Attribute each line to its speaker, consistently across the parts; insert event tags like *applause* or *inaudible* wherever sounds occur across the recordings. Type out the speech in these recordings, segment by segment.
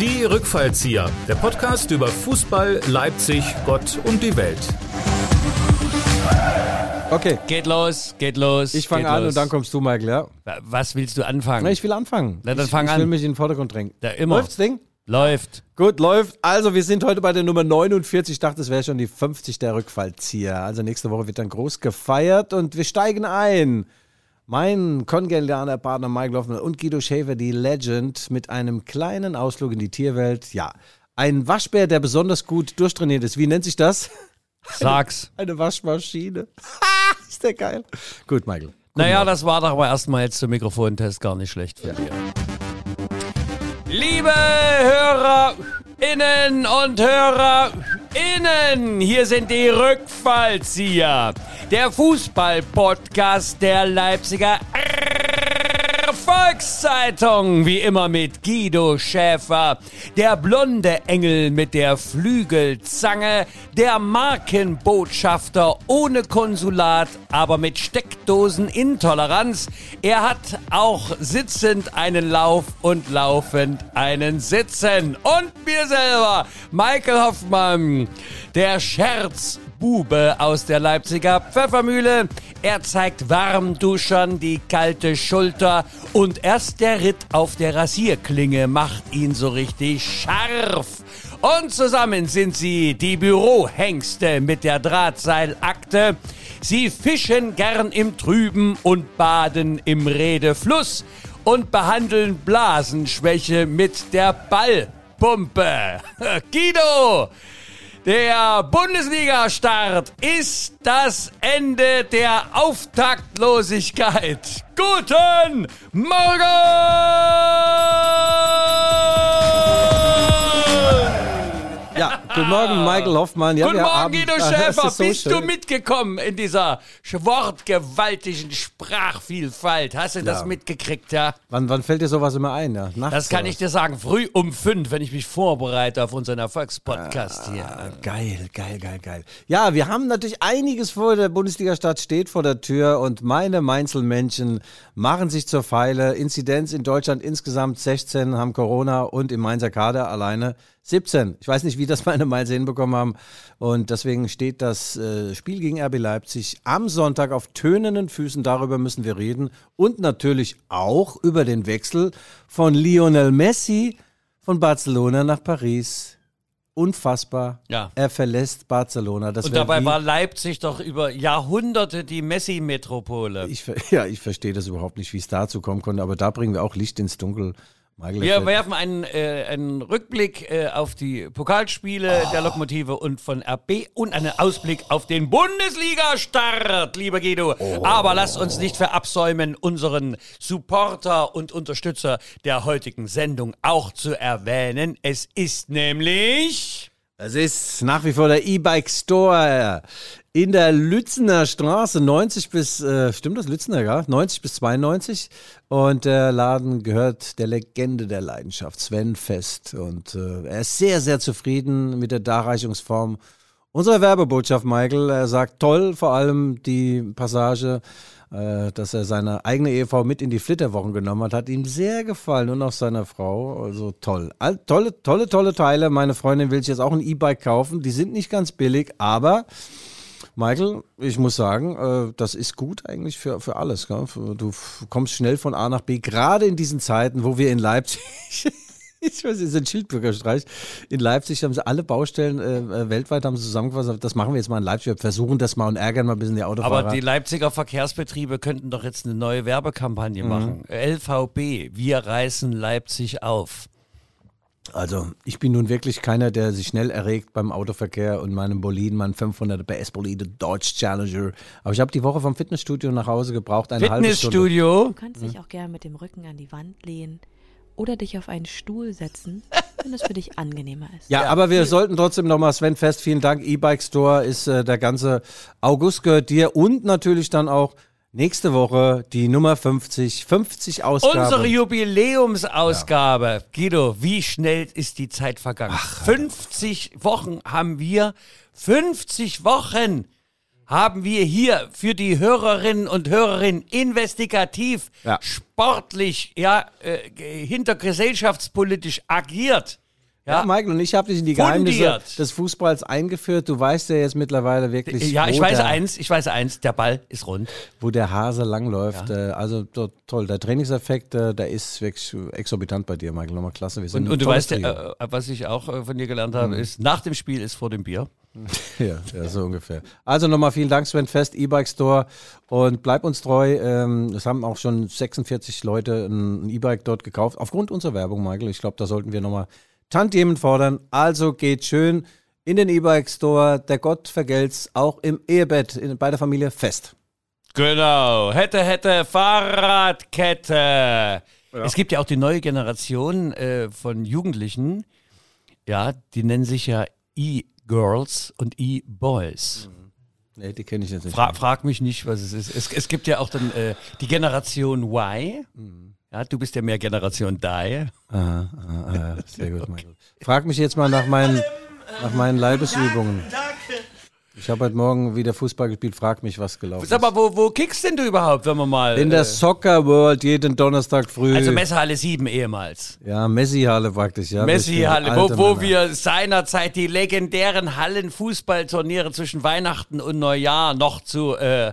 Speaker 1: Die Rückfallzieher, der Podcast über Fußball, Leipzig, Gott und die Welt.
Speaker 2: Okay,
Speaker 3: Geht los, geht los.
Speaker 2: ich fange an
Speaker 3: los.
Speaker 2: und dann kommst du, Michael, ja?
Speaker 3: Was willst du anfangen?
Speaker 2: Na, ich will anfangen.
Speaker 3: Na, dann
Speaker 2: ich,
Speaker 3: fang
Speaker 2: ich
Speaker 3: an.
Speaker 2: will mich in den Vordergrund drängen.
Speaker 3: Ja, immer.
Speaker 2: Läuft's, Ding?
Speaker 3: Läuft.
Speaker 2: Gut, läuft. Also, wir sind heute bei der Nummer 49. Ich dachte, es wäre schon die 50 der Rückfallzieher. Also, nächste Woche wird dann groß gefeiert und wir steigen ein. Mein kongenialer Partner Michael Hoffmann und Guido Schäfer, die Legend, mit einem kleinen Ausflug in die Tierwelt. Ja, ein Waschbär, der besonders gut durchtrainiert ist. Wie nennt sich das?
Speaker 3: Sag's. *laughs*
Speaker 2: Eine Waschmaschine. *laughs* ist der geil. Gut, Michael.
Speaker 3: Naja, das war doch aber erstmal jetzt zum Mikrofontest gar nicht schlecht von dir. Liebe HörerInnen und HörerInnen, hier sind die Rückfallzieher. Der Fußball-Podcast der Leipziger Volkszeitung, wie immer mit Guido Schäfer, der blonde Engel mit der Flügelzange, der Markenbotschafter ohne Konsulat, aber mit Steckdosenintoleranz. Er hat auch sitzend einen Lauf und laufend einen Sitzen. Und mir selber, Michael Hoffmann, der Scherz Bube aus der Leipziger Pfeffermühle. Er zeigt Warmduschern die kalte Schulter und erst der Ritt auf der Rasierklinge macht ihn so richtig scharf. Und zusammen sind sie die Bürohengste mit der Drahtseilakte. Sie fischen gern im Trüben und baden im Redefluss und behandeln Blasenschwäche mit der Ballpumpe. *laughs* Guido! Der Bundesliga-Start ist das Ende der Auftaktlosigkeit. Guten Morgen!
Speaker 2: Guten Morgen, Michael Hoffmann. Ja,
Speaker 3: Guten Morgen, Guido *laughs*
Speaker 2: Ah, das
Speaker 3: Schäfer.
Speaker 2: so
Speaker 3: Bist du
Speaker 2: schön.
Speaker 3: mitgekommen in dieser wortgewaltigen Sprachvielfalt? Hast du das
Speaker 2: Ja.
Speaker 3: mitgekriegt, ja?
Speaker 2: Wann, wann fällt dir sowas immer ein? Ja? Nachts
Speaker 3: Das kann ich dir sagen. Früh um fünf, wenn ich mich vorbereite auf unseren Erfolgspodcast hier.
Speaker 2: was? Geil, geil, geil, geil. Ja, wir haben natürlich einiges vor. Der Bundesliga-Start steht vor der Tür und meine Mainzelmännchen machen sich zur Pfeile. Inzidenz in Deutschland insgesamt 16 haben Corona und im Mainzer Kader alleine 17. Ich weiß nicht, wie das meine Mainzer hinbekommen haben. Und deswegen steht das äh, Spiel gegen RB Leipzig am Sonntag auf tönenden Füßen. Darüber müssen wir reden. Und natürlich auch über den Wechsel von Lionel Messi von Barcelona nach Paris. Unfassbar.
Speaker 3: Ja.
Speaker 2: Er verlässt Barcelona. Das
Speaker 3: Und dabei war Leipzig doch über Jahrhunderte die Messi-Metropole. *laughs*
Speaker 2: ja, ich verstehe das überhaupt nicht, wie es dazu kommen konnte, aber da bringen wir auch Licht ins Dunkel.
Speaker 3: Wir
Speaker 2: er-
Speaker 3: werfen einen, äh, einen Rückblick äh, auf die Pokalspiele der Lokomotive und von RB und einen Ausblick auf den Bundesliga-Start, lieber Guido. Aber lasst uns nicht verabsäumen, unseren Supporter und Unterstützer der heutigen Sendung auch zu erwähnen. Es ist nämlich...
Speaker 2: Es ist nach wie vor der E-Bike Store in der Lützener Straße, 90 bis, äh, stimmt das, Lützener, ja? 90 bis 92. Und der Laden gehört der Legende der Leidenschaft, Sven Fest. Und äh, er ist sehr, sehr zufrieden mit der Darreichungsform unserer Werbebotschaft, Michael. Er sagt toll, vor allem die Passage, äh, dass er seine eigene Ehefrau mit in die Flitterwochen genommen hat, hat ihm sehr gefallen und auch seiner Frau. Also toll. All, tolle, tolle, tolle Teile. Meine Freundin will sich jetzt auch ein E-Bike kaufen. Die sind nicht ganz billig, aber Michael, ich muss sagen, äh, das ist gut eigentlich für, für alles. Gell? Du kommst schnell von A nach B, gerade in diesen Zeiten, wo wir in Leipzig, *laughs* ich weiß, es ist ein Schildbürgerstreich, in Leipzig haben sie alle Baustellen äh, äh, weltweit haben sie zusammengefasst, das machen wir jetzt mal in Leipzig, wir versuchen das mal und ärgern mal ein bisschen die Autofahrer.
Speaker 3: Aber die Leipziger Verkehrsbetriebe könnten doch jetzt eine neue Werbekampagne machen. LVB, wir reißen Leipzig auf.
Speaker 2: Also, ich bin nun wirklich keiner, der sich schnell erregt beim Autoverkehr und meinem Boliden, meinem 500 PS Bolide Dodge Challenger. Aber ich habe die Woche vom Fitnessstudio nach Hause gebraucht, eine halbe Stunde.
Speaker 3: Fitnessstudio.
Speaker 4: Du kannst dich auch gerne mit dem Rücken an die Wand lehnen oder dich auf einen Stuhl setzen, *laughs* wenn es für dich angenehmer ist.
Speaker 2: Ja, aber wir sollten trotzdem nochmal, Sven Fest, vielen Dank. E-Bike Store ist äh, der ganze August gehört dir und natürlich dann auch nächste Woche die Nummer 50, 50 Ausgaben.
Speaker 3: Unsere Jubiläumsausgabe. Guido, wie schnell ist die Zeit vergangen? 50 Wochen haben wir. 50 Wochen haben wir hier für die Hörerinnen und Hörerinnen investigativ,
Speaker 2: Ja.
Speaker 3: sportlich, ja, äh, hintergesellschaftspolitisch agiert.
Speaker 2: Ja, Michael, und ich habe dich in die Geheimnisse
Speaker 3: Fundiert.
Speaker 2: des Fußballs eingeführt. Du weißt ja jetzt mittlerweile wirklich,
Speaker 3: Ja, ich weiß
Speaker 2: der,
Speaker 3: eins, ich weiß eins, der Ball ist rund.
Speaker 2: wo der Hase langläuft. Äh, also to- toll, der Trainingseffekt, äh, der ist wirklich exorbitant bei dir, Michael. Nochmal klasse. Wir sind
Speaker 3: Und, und du weißt, ja, äh, was ich auch von dir gelernt habe, ist, nach dem Spiel ist vor dem Bier. *laughs*
Speaker 2: Ja, ja, so ungefähr. Also nochmal vielen Dank, Sven Fest, E-Bike Store. Und bleib uns treu. Ähm, es haben auch schon 46 Leute ein E-Bike dort gekauft. Aufgrund unserer Werbung, Michael. Ich glaube, da sollten wir nochmal Tantiemen fordern. Also geht schön in den E-Bike Store. Der Gott vergelt's auch im Ehebett in, bei der Familie Fest.
Speaker 3: Genau. Hätte, hätte, Fahrradkette. Es gibt ja auch die neue Generation äh, von Jugendlichen. Ja, die nennen sich ja E-Girls und E-Boys.
Speaker 2: Nee, die kenne ich jetzt nicht.
Speaker 3: Fra frag mich nicht, was es ist. Es, es gibt ja auch dann äh, die Generation Y. Ja, du bist ja mehr Generation Die.
Speaker 2: Aha, aha, sehr gut, Michael. Frag mich jetzt mal nach meinen, nach meinen Leibesübungen. Ich habe heute Morgen wieder Fußball gespielt. Frag mich, was gelaufen
Speaker 3: Sag
Speaker 2: ist.
Speaker 3: mal, wo, wo kickst denn du überhaupt, wenn man mal.
Speaker 2: In der
Speaker 3: äh,
Speaker 2: Soccer World jeden Donnerstag früh.
Speaker 3: also Messerhalle 7 ehemals.
Speaker 2: Ja, Messi-Halle praktisch, ja.
Speaker 3: Messi-Halle, wo, wo
Speaker 2: Männer.
Speaker 3: wir seinerzeit die legendären Hallenfußballturniere zwischen Weihnachten und Neujahr noch zu äh,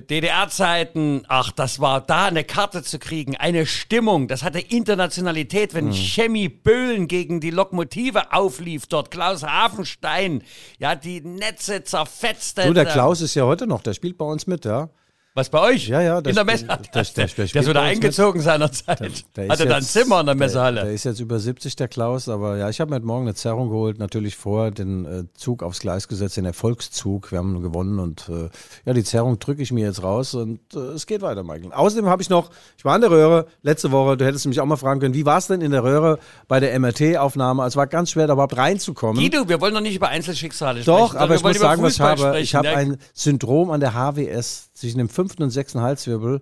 Speaker 3: DDR-Zeiten, ach, das war da eine Karte zu kriegen, eine Stimmung, das hatte Internationalität, wenn Chemie Böhlen gegen die Lokomotive auflief dort, Klaus Hafenstein, ja, die Netze zerfetzte.
Speaker 2: Du, der Klaus ist ja heute noch, der spielt bei uns mit, ja.
Speaker 3: Was bei euch?
Speaker 2: Ja, ja,
Speaker 3: In
Speaker 2: der
Speaker 3: Messehalle.
Speaker 2: der-
Speaker 3: Der,
Speaker 2: der-
Speaker 3: der,
Speaker 2: bei uns mit.
Speaker 3: eingezogen seinerzeit.
Speaker 2: Der
Speaker 3: Hatte dann
Speaker 2: jetzt-
Speaker 3: Zimmer in der Messehalle.
Speaker 2: der ist jetzt über 70, der Klaus, aber ja, ich habe mir heute Morgen eine Zerrung geholt, natürlich vor den äh, Zug aufs Gleis gesetzt, den Erfolgszug. Wir haben gewonnen und äh, ja, die Zerrung drücke ich mir jetzt raus und äh, es geht weiter, Michael. Außerdem habe ich noch, ich war in der Röhre letzte Woche, du hättest mich auch mal fragen können, wie war es denn in der Röhre bei der MRT-Aufnahme? Also, Es war ganz schwer, da überhaupt reinzukommen.
Speaker 3: Guido, wir wollen doch nicht über Einzelschicksale
Speaker 2: Doch,
Speaker 3: sprechen.
Speaker 2: aber
Speaker 3: sondern
Speaker 2: ich muss sagen, was ich habe. Ich
Speaker 3: sprechen,
Speaker 2: habe
Speaker 3: ne?
Speaker 2: ein Syndrom an der HWS zwischen dem fünften und sechsten Halswirbel.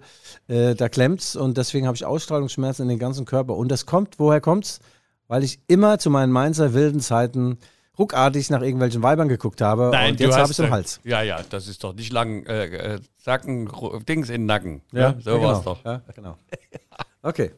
Speaker 2: Äh, da klemmt's und deswegen habe ich Ausstrahlungsschmerzen in den ganzen Körper. Und das kommt, woher kommt's? Weil ich immer zu meinen Mainzer wilden Zeiten ruckartig nach irgendwelchen Weibern geguckt habe
Speaker 3: Nein,
Speaker 2: und jetzt habe ich es im Hals.
Speaker 3: Ja, ja, das ist doch nicht lang, äh, äh, Sacken, Dings in den Nacken.
Speaker 2: Ja,
Speaker 3: ne? so
Speaker 2: ja,
Speaker 3: war's
Speaker 2: genau.
Speaker 3: doch.
Speaker 2: Ja, genau. *laughs* Okay.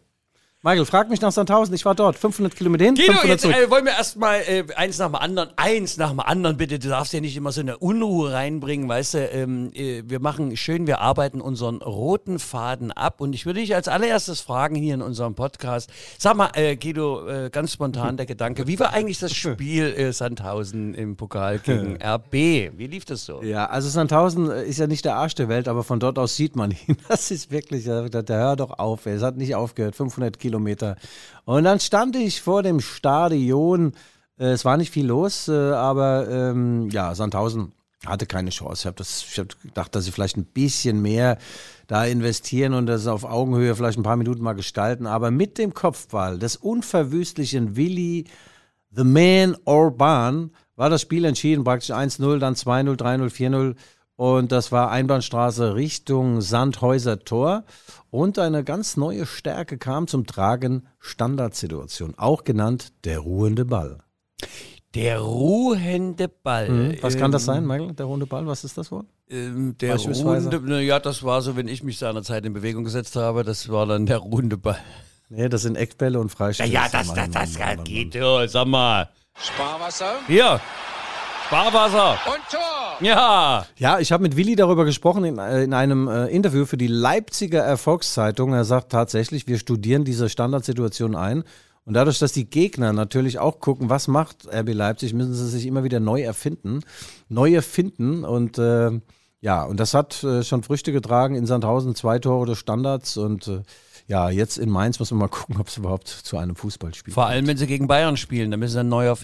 Speaker 2: Michael, frag mich nach Sandhausen. Ich war dort. 500 Kilometer hin,
Speaker 3: Guido,
Speaker 2: 500
Speaker 3: jetzt
Speaker 2: zurück.
Speaker 3: äh, wollen wir erstmal äh, eins nach dem anderen, eins nach dem anderen, bitte. Du darfst ja nicht immer so eine Unruhe reinbringen, weißt du. Ähm, äh, wir machen schön, wir arbeiten unseren roten Faden ab. Und ich würde dich als allererstes fragen hier in unserem Podcast. Sag mal, äh, Guido, äh, ganz spontan der Gedanke, wie war eigentlich das *laughs* Spiel äh, Sandhausen im Pokal *laughs* gegen RB? Wie lief das so?
Speaker 2: Ja, also Sandhausen äh, ist ja nicht der Arsch der Welt, aber von dort aus sieht man ihn. *laughs* Das ist wirklich, der, der hör doch auf, ey. es hat nicht aufgehört, 500 Kilometer. Und dann stand ich vor dem Stadion, äh, es war nicht viel los, äh, aber ähm, ja, Sandhausen hatte keine Chance. Ich habe hab gedacht, dass sie vielleicht ein bisschen mehr da investieren und das auf Augenhöhe vielleicht ein paar Minuten mal gestalten, aber mit dem Kopfball des unverwüstlichen Willi The Man Orban war das Spiel entschieden, praktisch 1-0, dann 2-0, 3-0, 4-0 und das war Einbahnstraße Richtung Sandhäuser Tor und eine ganz neue Stärke kam zum Tragen, Standardsituation, auch genannt der ruhende Ball.
Speaker 3: Der ruhende Ball.
Speaker 2: Mhm. Was kann das
Speaker 3: Ähm,
Speaker 2: sein, Michael, der ruhende Ball, was ist das Wort?
Speaker 3: Ähm, der ruhende, na ja, das war so, wenn ich mich seinerzeit in Bewegung gesetzt habe, das war dann der ruhende Ball.
Speaker 2: Nee, das sind Eckbälle und
Speaker 3: Ja,
Speaker 2: Freistöße.
Speaker 3: ja, das,
Speaker 2: Mann,
Speaker 3: das, das
Speaker 2: Mann, Mann, Mann.
Speaker 3: geht, ja, sag mal.
Speaker 5: Sparwasser
Speaker 3: Hier, Sparwasser.
Speaker 5: und Tor.
Speaker 3: Ja,
Speaker 2: Ja, ich habe mit Willi darüber gesprochen in, äh, in einem äh, Interview für die Leipziger Erfolgszeitung. Er sagt tatsächlich, wir studieren diese Standardsituation ein. Und dadurch, dass die Gegner natürlich auch gucken, was macht RB Leipzig, müssen sie sich immer wieder neu erfinden, neu erfinden. Und äh, ja, und das hat äh, schon Früchte getragen in Sandhausen, zwei Tore des Standards. Und äh, ja, jetzt in Mainz muss man mal gucken, *laughs* ob es überhaupt zu einem Fußballspiel
Speaker 3: vor allem, wenn sie gegen Bayern spielen, dann müssen sie einen neuer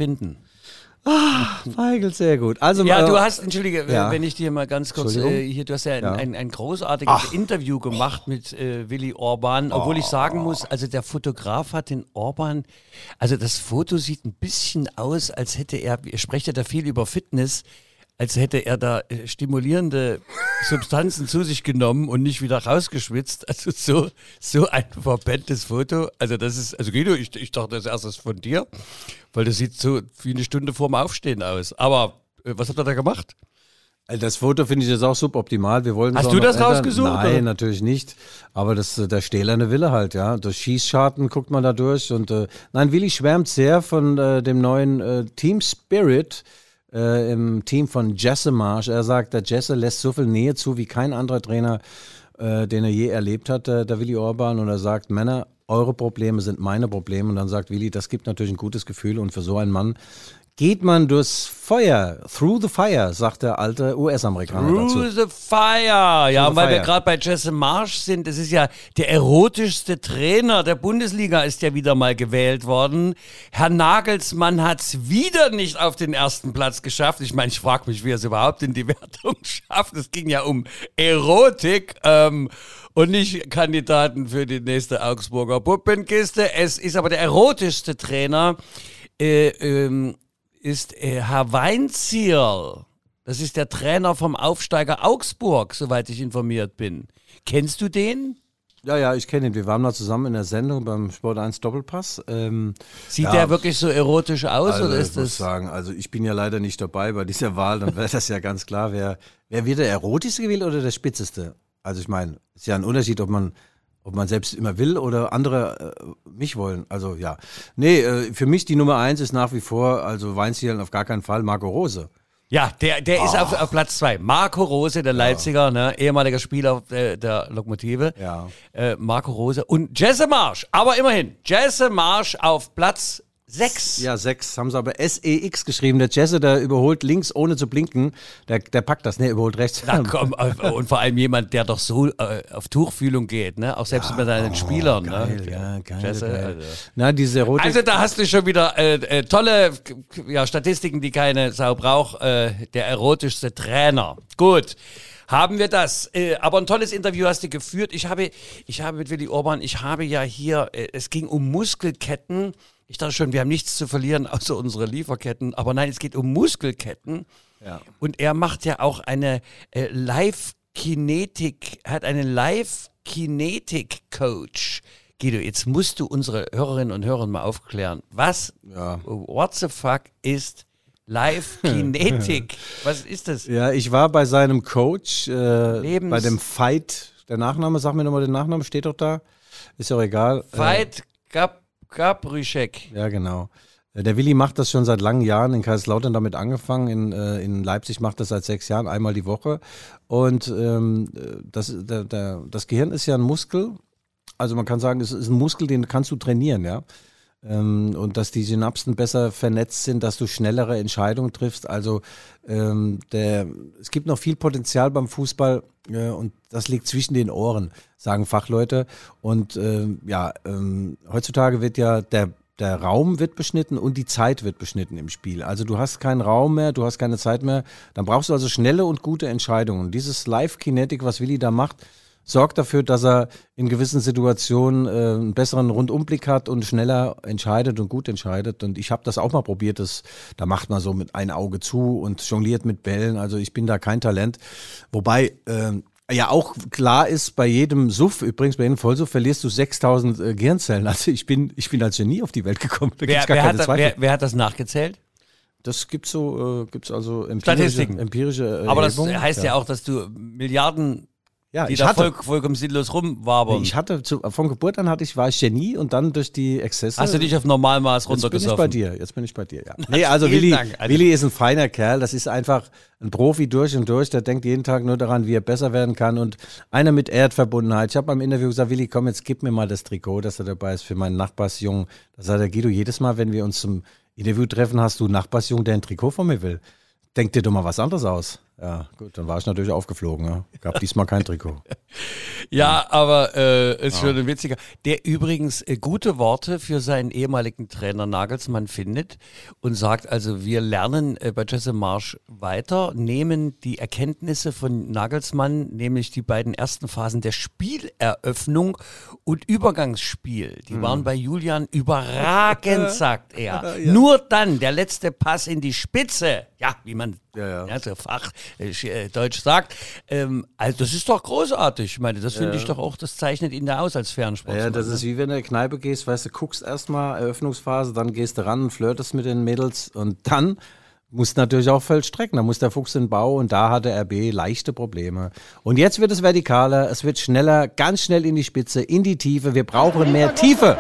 Speaker 3: finden.
Speaker 2: Feigelt sehr gut. Also,
Speaker 3: Ja, du hast, entschuldige,
Speaker 2: ja.
Speaker 3: wenn ich dir mal ganz kurz, äh, hier, du hast ja ein,
Speaker 2: Ja.
Speaker 3: ein, ein großartiges Interview gemacht mit äh, Willi Orban, obwohl ich sagen muss, also der Fotograf hat den Orban, also das Foto sieht ein bisschen aus, als hätte er, er spricht ja da viel über Fitness, als hätte er da äh, stimulierende Substanzen zu sich genommen und nicht wieder rausgeschwitzt. Also so, so ein verbenntes Foto. Also das ist, also Guido, ich, ich dachte das erstes von dir, weil das sieht so wie eine Stunde vorm Aufstehen aus. Aber äh, was hat er da gemacht?
Speaker 2: Also Das Foto finde ich jetzt auch suboptimal. Wir wollen
Speaker 3: Hast du das
Speaker 2: ändern.
Speaker 3: rausgesucht,
Speaker 2: Nein,
Speaker 3: oder?
Speaker 2: natürlich nicht. Aber das äh, der stählerne Wille halt, ja. Durch Schießscharten guckt man da durch. Und äh, nein, Willi schwärmt sehr von äh, dem neuen äh, Team Spirit äh, im Team von Jesse Marsch. Er sagt, der Jesse lässt so viel Nähe zu wie kein anderer Trainer, äh, den er je erlebt hat, der, der Willi Orban. Und er sagt, Männer, eure Probleme sind meine Probleme. Und dann sagt Willi, das gibt natürlich ein gutes Gefühl. Und für so einen Mann geht man durchs Feuer, through the fire, sagt der alte US-Amerikaner dazu.
Speaker 3: Through the Fire. Ja,
Speaker 2: the
Speaker 3: weil wir
Speaker 2: fire.
Speaker 3: gerade bei Jesse Marsch sind, das ist ja der erotischste Trainer der Bundesliga, ist ja wieder mal gewählt worden. Herr Nagelsmann hat es wieder nicht auf den ersten Platz geschafft. Ich meine, ich frage mich, wie er es überhaupt in die *laughs* Wertung schafft. Es ging ja um Erotik. Ähm, und nicht Kandidaten für die nächste Augsburger Puppenkiste. Es ist aber der erotischste Trainer. Äh, ähm, ist äh, Herr Weinzierl. Das ist der Trainer vom Aufsteiger Augsburg, soweit ich informiert bin. Kennst du den?
Speaker 2: Ja, ja, ich kenne ihn. Wir waren mal zusammen in der Sendung beim Sport 1 Doppelpass. Ähm,
Speaker 3: Sieht
Speaker 2: ja,
Speaker 3: der wirklich so erotisch aus
Speaker 2: also,
Speaker 3: oder
Speaker 2: ich
Speaker 3: ist
Speaker 2: muss
Speaker 3: das?
Speaker 2: sagen, also ich bin ja leider nicht dabei bei dieser Wahl, dann wäre das ja ganz klar, wer, wer wird der erotischste gewählt oder der spitzeste? Also ich meine, ist ja ein Unterschied, ob man ob man selbst immer will oder andere äh, mich wollen. Also ja. Nee, äh, für mich die Nummer eins ist nach wie vor, also Weinzielen auf gar keinen Fall, Marco Rose.
Speaker 3: Ja, der, der ist
Speaker 2: Ah.
Speaker 3: auf, auf Platz zwei. Marco Rose, der Leipziger, ne, ehemaliger Spieler der, der Lokomotive.
Speaker 2: Ja.
Speaker 3: Äh, Marco Rose und Jesse Marsch. Aber immerhin, Jesse Marsch auf Platz sechs.
Speaker 2: Ja, sechs haben sie aber SEX geschrieben. Der Jesse, der überholt links ohne zu blinken. Der, der packt das, ne, überholt rechts.
Speaker 3: Na komm, *laughs* äh, und vor allem jemand, der doch so äh, auf Tuchfühlung geht, ne? Auch selbst mit seinen Spielern,
Speaker 2: Oh, Geil,
Speaker 3: ne?
Speaker 2: ja, geil.
Speaker 3: Jesse,
Speaker 2: geil.
Speaker 3: also.
Speaker 2: Na, diese Erotik.
Speaker 3: Also da hast du schon wieder äh, äh, tolle ja, Statistiken, die keine Sau braucht. Äh, der erotischste Trainer. Gut. Haben wir das. Äh, aber ein tolles Interview hast du geführt. Ich habe, ich habe mit Willi Orban, ich habe ja hier, äh, es ging um Muskelketten. Ich dachte schon, wir haben nichts zu verlieren außer unsere Lieferketten. Aber nein, es geht um Muskelketten.
Speaker 2: Ja.
Speaker 3: Und er macht ja auch eine äh, Live-Kinetik, hat einen Live-Kinetik-Coach. Guido, jetzt musst du unsere Hörerinnen und Hörer mal aufklären. Was,
Speaker 2: Ja.
Speaker 3: what the fuck ist Live-Kinetik? *laughs* Was ist das?
Speaker 2: Ja, ich war bei seinem Coach, äh, bei dem Fight, der Nachname, sag mir nochmal den Nachnamen, steht doch da. Ist ja auch egal.
Speaker 3: Veit Gab Gabrüschek.
Speaker 2: Äh, ja, genau. Äh, Der Willi macht das schon seit langen Jahren, in Kaiserslautern damit angefangen, in, äh, in Leipzig macht das seit sechs Jahren, einmal die Woche. Und ähm, das, der, der, das Gehirn ist ja ein Muskel, also man kann sagen, es ist ein Muskel, den kannst du trainieren, ja. Ähm, und dass die Synapsen besser vernetzt sind, dass du schnellere Entscheidungen triffst. Also ähm, der, es gibt noch viel Potenzial beim Fußball äh, und das liegt zwischen den Ohren, sagen Fachleute. Und ähm, ja, ähm, heutzutage wird ja der der Raum wird beschnitten und die Zeit wird beschnitten im Spiel. Also du hast keinen Raum mehr, du hast keine Zeit mehr. Dann brauchst du also schnelle und gute Entscheidungen. Dieses Live-Kinetik, was Willi da macht, sorgt dafür, dass er in gewissen Situationen äh, einen besseren Rundumblick hat und schneller entscheidet und gut entscheidet. Und ich habe das auch mal probiert. Das, da macht man so mit ein Auge zu und jongliert mit Bällen. Also ich bin da kein Talent. Wobei ähm, ja auch klar ist, bei jedem Suff, übrigens bei jedem Vollsuff, verlierst du 6000 äh, Gehirnzellen. Also ich bin, ich bin als Genie auf die Welt gekommen. Da
Speaker 3: Wer, wer,
Speaker 2: keine
Speaker 3: hat, da- wer, wer hat das nachgezählt?
Speaker 2: Das gibt's so, äh, gibt's also empirische,
Speaker 3: Statistiken.
Speaker 2: empirische äh,
Speaker 3: Aber das heißt ja. auch, dass du Milliarden,
Speaker 2: ja,
Speaker 3: die
Speaker 2: ich
Speaker 3: da
Speaker 2: hatte,
Speaker 3: voll, vollkommen sinnlos rumwabern.
Speaker 2: ich hatte zu, von Geburt an hatte ich, war ich Genie und dann durch die Exzesse.
Speaker 3: Hast du dich auf Normalmaß
Speaker 2: Jetzt bin ich
Speaker 3: runtergesoffen?
Speaker 2: bei dir, jetzt bin ich bei dir, ja. *laughs* Nee, also Willi,
Speaker 3: Dank. Also-
Speaker 2: Willi ist ein feiner Kerl, das ist einfach ein Profi durch und durch, der denkt jeden Tag nur daran, wie er besser werden kann und einer mit Erdverbundenheit. Ich habe beim Interview gesagt, Willi, komm, jetzt gib mir mal das Trikot, dass er dabei ist für meinen Nachbarsjungen. Da sagt der Guido, jedes Mal, wenn wir uns zum Interview treffen, hast du einen Nachbarsjungen, der ein Trikot von mir will. Denk dir doch mal was anderes aus. Ja, gut, dann war ich natürlich aufgeflogen. Ja. Gab *laughs* diesmal kein Trikot.
Speaker 3: Ja, aber äh, ist schon ein witziger. Der übrigens äh, gute Worte für seinen ehemaligen Trainer Nagelsmann findet und sagt also, wir lernen äh, bei Jesse Marsch weiter, nehmen die Erkenntnisse von Nagelsmann, nämlich die beiden ersten Phasen der Spieleröffnung und Übergangsspiel. Die waren bei Julian überragend, *laughs* sagt er. Nur dann der letzte Pass in die Spitze, ja, wie man
Speaker 2: Ja, ja.
Speaker 3: so Fach äh, äh, Deutsch sagt. Ähm, also das ist doch großartig. Ich meine, das finde ich doch auch, das zeichnet ihn da aus als Fernsportler.
Speaker 2: Ja, das ist wie wenn du in eine Kneipe gehst, weißt du, guckst erstmal Eröffnungsphase, dann gehst du ran und flirtest mit den Mädels und dann muss natürlich auch vollstrecken. Da muss der Fuchs in den Bau und da hatte RB leichte Probleme. Und jetzt wird es vertikaler, es wird schneller, ganz schnell in die Spitze, in die Tiefe. Wir brauchen mehr Tiefe.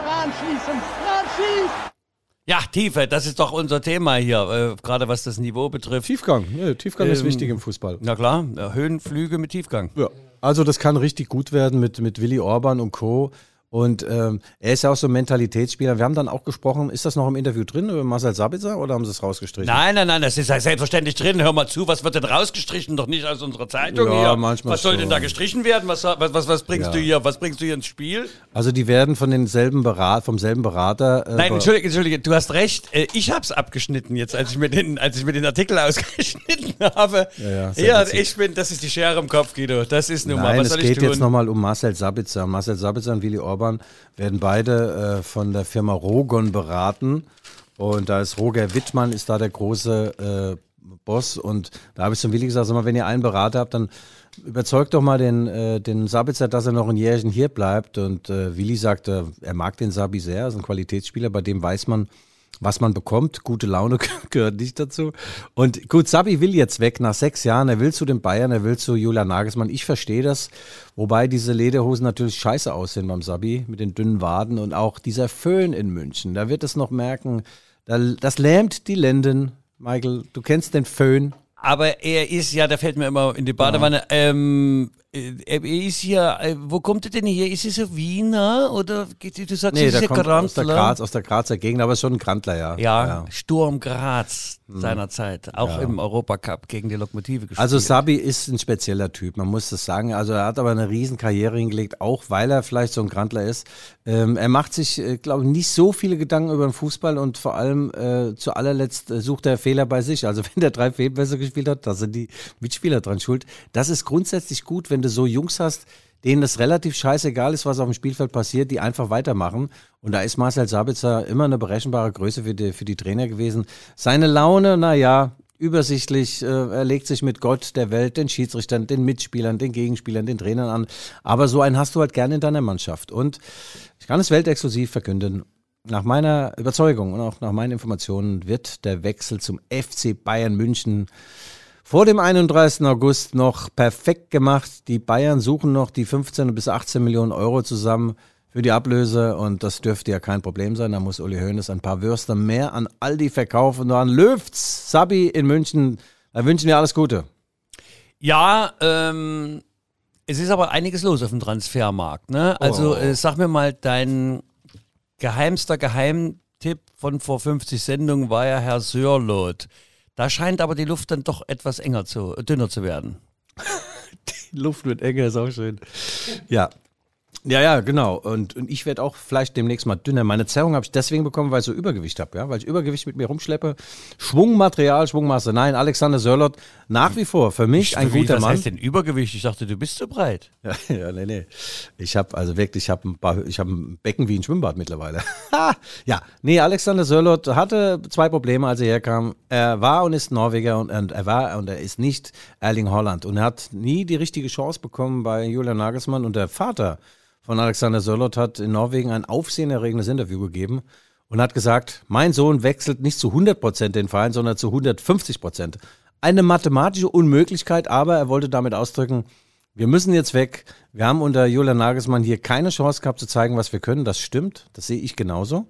Speaker 3: Ja, Tiefe, das ist doch unser Thema hier, äh, gerade was das Niveau betrifft.
Speaker 2: Tiefgang, ja, Tiefgang ist
Speaker 3: Ähm,
Speaker 2: wichtig im Fußball.
Speaker 3: Na klar, Höhenflüge mit Tiefgang.
Speaker 2: Ja. Also das kann richtig gut werden mit, mit Willy Orban und Co. Und ähm, er ist ja auch so ein Mentalitätsspieler. Wir haben dann auch gesprochen, ist das noch im Interview drin über Marcel Sabitzer oder haben sie es rausgestrichen?
Speaker 3: Nein, nein, nein, das ist ja selbstverständlich drin. Hör mal zu, was wird denn rausgestrichen? Doch nicht aus unserer Zeitung
Speaker 2: Ja,
Speaker 3: hier.
Speaker 2: manchmal
Speaker 3: was soll
Speaker 2: schon.
Speaker 3: denn da gestrichen werden? Was, was, was, was bringst
Speaker 2: Ja.
Speaker 3: du hier? Was bringst du hier ins Spiel?
Speaker 2: Also die werden von denselben Berat, vom selben Berater. Äh,
Speaker 3: Nein, entschuldige, entschuldige, du hast recht. Äh, Ich hab's abgeschnitten jetzt, als ich mir den, als ich mir den Artikel *laughs* ausgeschnitten habe.
Speaker 2: Ja, ja,
Speaker 3: ich bin, das ist die Schere im Kopf, Guido. Das ist nun mal, was
Speaker 2: es
Speaker 3: soll
Speaker 2: geht
Speaker 3: ich tun?
Speaker 2: jetzt nochmal um Marcel Sabitzer. Marcel Sabitzer und Willy Orban werden beide äh, von der Firma Rogon beraten. Und da ist Roger Wittmann, ist da der große äh, Boss. Und da habe ich zum Willy gesagt, sag mal, wenn ihr einen Berater habt, dann überzeugt doch mal den, äh, den Sabitzer, dass er noch ein Jährchen hier bleibt. Und äh, Willy sagte, er mag den Sabi sehr, ist ein Qualitätsspieler, bei dem weiß man, was man bekommt. Gute Laune *laughs* gehört nicht dazu. Und gut, Sabi will jetzt weg nach sechs Jahren. Er will zu den Bayern, er will zu Julian Nagelsmann. Ich verstehe das. Wobei diese Lederhosen natürlich scheiße aussehen beim Sabi mit den dünnen Waden und auch dieser Föhn in München. Da wird es noch merken, da, das lähmt die Lenden. Michael, du kennst den Föhn.
Speaker 3: Aber er ist ja, der fällt mir immer in die Badewanne. Ähm, äh, er ist hier, äh, wo kommt er denn hier? Ist er so Wiener oder geht- du sagst,
Speaker 2: Nee,
Speaker 3: ist
Speaker 2: der
Speaker 3: er
Speaker 2: kommt aus der? Graz, aus der Grazer Gegend, aber schon ein Grandler, ja.
Speaker 3: Ja, Sturm Graz seinerzeit, auch im Europacup gegen die Lokomotive gespielt.
Speaker 2: Also Sabi ist ein spezieller Typ, man muss das sagen. Also er hat aber eine riesen Karriere hingelegt, auch weil er vielleicht so ein Grandler ist. Ähm, er macht sich, äh, glaube ich, nicht so viele Gedanken über den Fußball und vor allem äh, zu allerletzt äh, sucht er Fehler bei sich. Also *laughs* wenn der drei Fehlpässe gespielt hat, da sind die Mitspieler dran schuld. Das ist grundsätzlich gut, wenn du so Jungs hast, denen es relativ scheißegal ist, was auf dem Spielfeld passiert, die einfach weitermachen. Und da ist Marcel Sabitzer immer eine berechenbare Größe für die, für die Trainer gewesen. Seine Laune, naja, übersichtlich, äh, er legt sich mit Gott, der Welt, den Schiedsrichtern, den Mitspielern, den Gegenspielern, den Trainern an. Aber so einen hast du halt gerne in deiner Mannschaft. Und ich kann es weltexklusiv verkünden. Nach meiner Überzeugung und auch nach meinen Informationen wird der Wechsel zum FC Bayern München vor dem 31. August noch perfekt gemacht. Die Bayern suchen noch die 15 bis 18 Millionen Euro zusammen für die Ablöse und das dürfte ja kein Problem sein. Da muss Uli Hoeneß ein paar Würste mehr an Aldi verkaufen und an Löws, Sabi in München. Da wünschen wir alles Gute.
Speaker 3: Ja, ähm, es ist aber einiges los auf dem Transfermarkt. Ne? Also
Speaker 2: Oh.
Speaker 3: äh, sag mir mal, dein geheimster Geheimtipp von vor 50 Sendungen war ja Herr Sörlot. Da scheint aber die Luft dann doch etwas enger zu, dünner zu werden. *laughs*
Speaker 2: Die Luft wird enger, ist auch schön. Ja. Ja, ja, genau. Und, und ich werde auch vielleicht demnächst mal dünner. Meine Zerrung habe ich deswegen bekommen, weil ich so Übergewicht habe, ja, weil ich Übergewicht mit mir rumschleppe. Schwungmaterial, Schwungmasse. Nein, Alexander Sörlot, nach wie vor für mich ein
Speaker 3: Wie,
Speaker 2: guter
Speaker 3: was
Speaker 2: Mann.
Speaker 3: heißt denn Übergewicht? Ich dachte, du bist zu breit. *laughs*
Speaker 2: Ja, ja, nee, nee. Ich habe also wirklich, ich habe ein, paar- ich ein Becken wie ein Schwimmbad mittlerweile. *laughs* Ja, nee, Alexander Sörlot hatte zwei Probleme, als er herkam. Er war und ist Norweger und, und er war und er ist nicht Erling Holland und er hat nie die richtige Chance bekommen bei Julian Nagelsmann und der Vater von Alexander Sörlot hat in Norwegen ein aufsehenerregendes Interview gegeben und hat gesagt, mein Sohn wechselt nicht zu 100 Prozent den Verein, sondern zu 150 Prozent. Eine mathematische Unmöglichkeit, aber er wollte damit ausdrücken, wir müssen jetzt weg. Wir haben unter Julian Nagelsmann hier keine Chance gehabt zu zeigen, was wir können. Das stimmt. Das sehe ich genauso.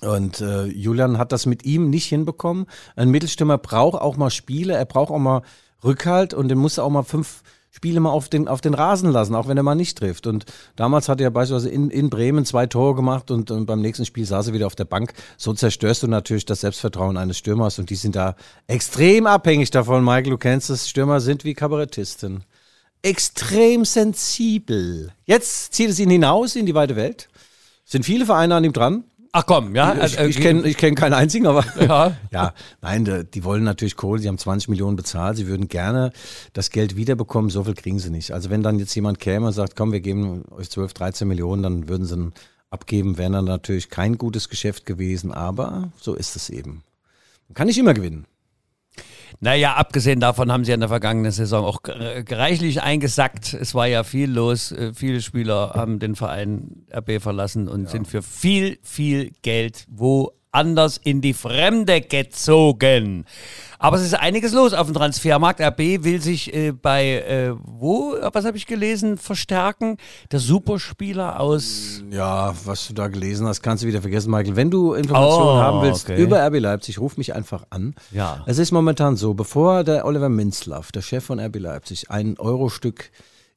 Speaker 2: Und äh, Julian hat das mit ihm nicht hinbekommen. Ein Mittelstürmer braucht auch mal Spiele, er braucht auch mal Rückhalt und den muss er auch mal fünf Spiele mal auf den, auf den Rasen lassen, auch wenn er mal nicht trifft. Und damals hat er beispielsweise in, in Bremen zwei Tore gemacht und, und beim nächsten Spiel saß er wieder auf der Bank. So zerstörst du natürlich das Selbstvertrauen eines Stürmers und die sind da extrem abhängig davon, Michael. Du kennst es, Stürmer sind wie Kabarettisten. Extrem sensibel. Jetzt zieht es ihn hinaus in die weite Welt. Sind viele Vereine an ihm dran.
Speaker 3: Ach komm, ja.
Speaker 2: Ich,
Speaker 3: äh,
Speaker 2: ich kenne ich kenn keinen einzigen, aber *laughs*
Speaker 3: Ja. *laughs*
Speaker 2: ja, nein, die, wollen natürlich Kohle, sie haben 20 Millionen bezahlt, sie würden gerne das Geld wiederbekommen, so viel kriegen sie nicht. Also wenn dann jetzt jemand käme und sagt, komm, wir geben euch 12, 13 Millionen, dann würden sie abgeben, wäre dann natürlich kein gutes Geschäft gewesen, aber so ist es eben. Man kann nicht immer gewinnen.
Speaker 3: Naja, abgesehen davon haben sie in der vergangenen Saison auch reichlich eingesackt. Es war ja viel los. Äh, Viele Spieler haben den Verein RB verlassen und sind für viel, viel Geld anders in die Fremde gezogen. Aber es ist einiges los auf dem Transfermarkt. RB will sich äh, bei, äh, wo, was habe ich gelesen, verstärken. Der Superspieler aus.
Speaker 2: Ja, was du da gelesen hast, kannst du wieder vergessen, Michael. Wenn du Informationen
Speaker 3: Oh,
Speaker 2: haben willst
Speaker 3: okay.
Speaker 2: über RB Leipzig, ruf mich einfach an.
Speaker 3: Ja.
Speaker 2: Es ist momentan so, bevor der Oliver Minzlaff, der Chef von RB Leipzig, ein Eurostück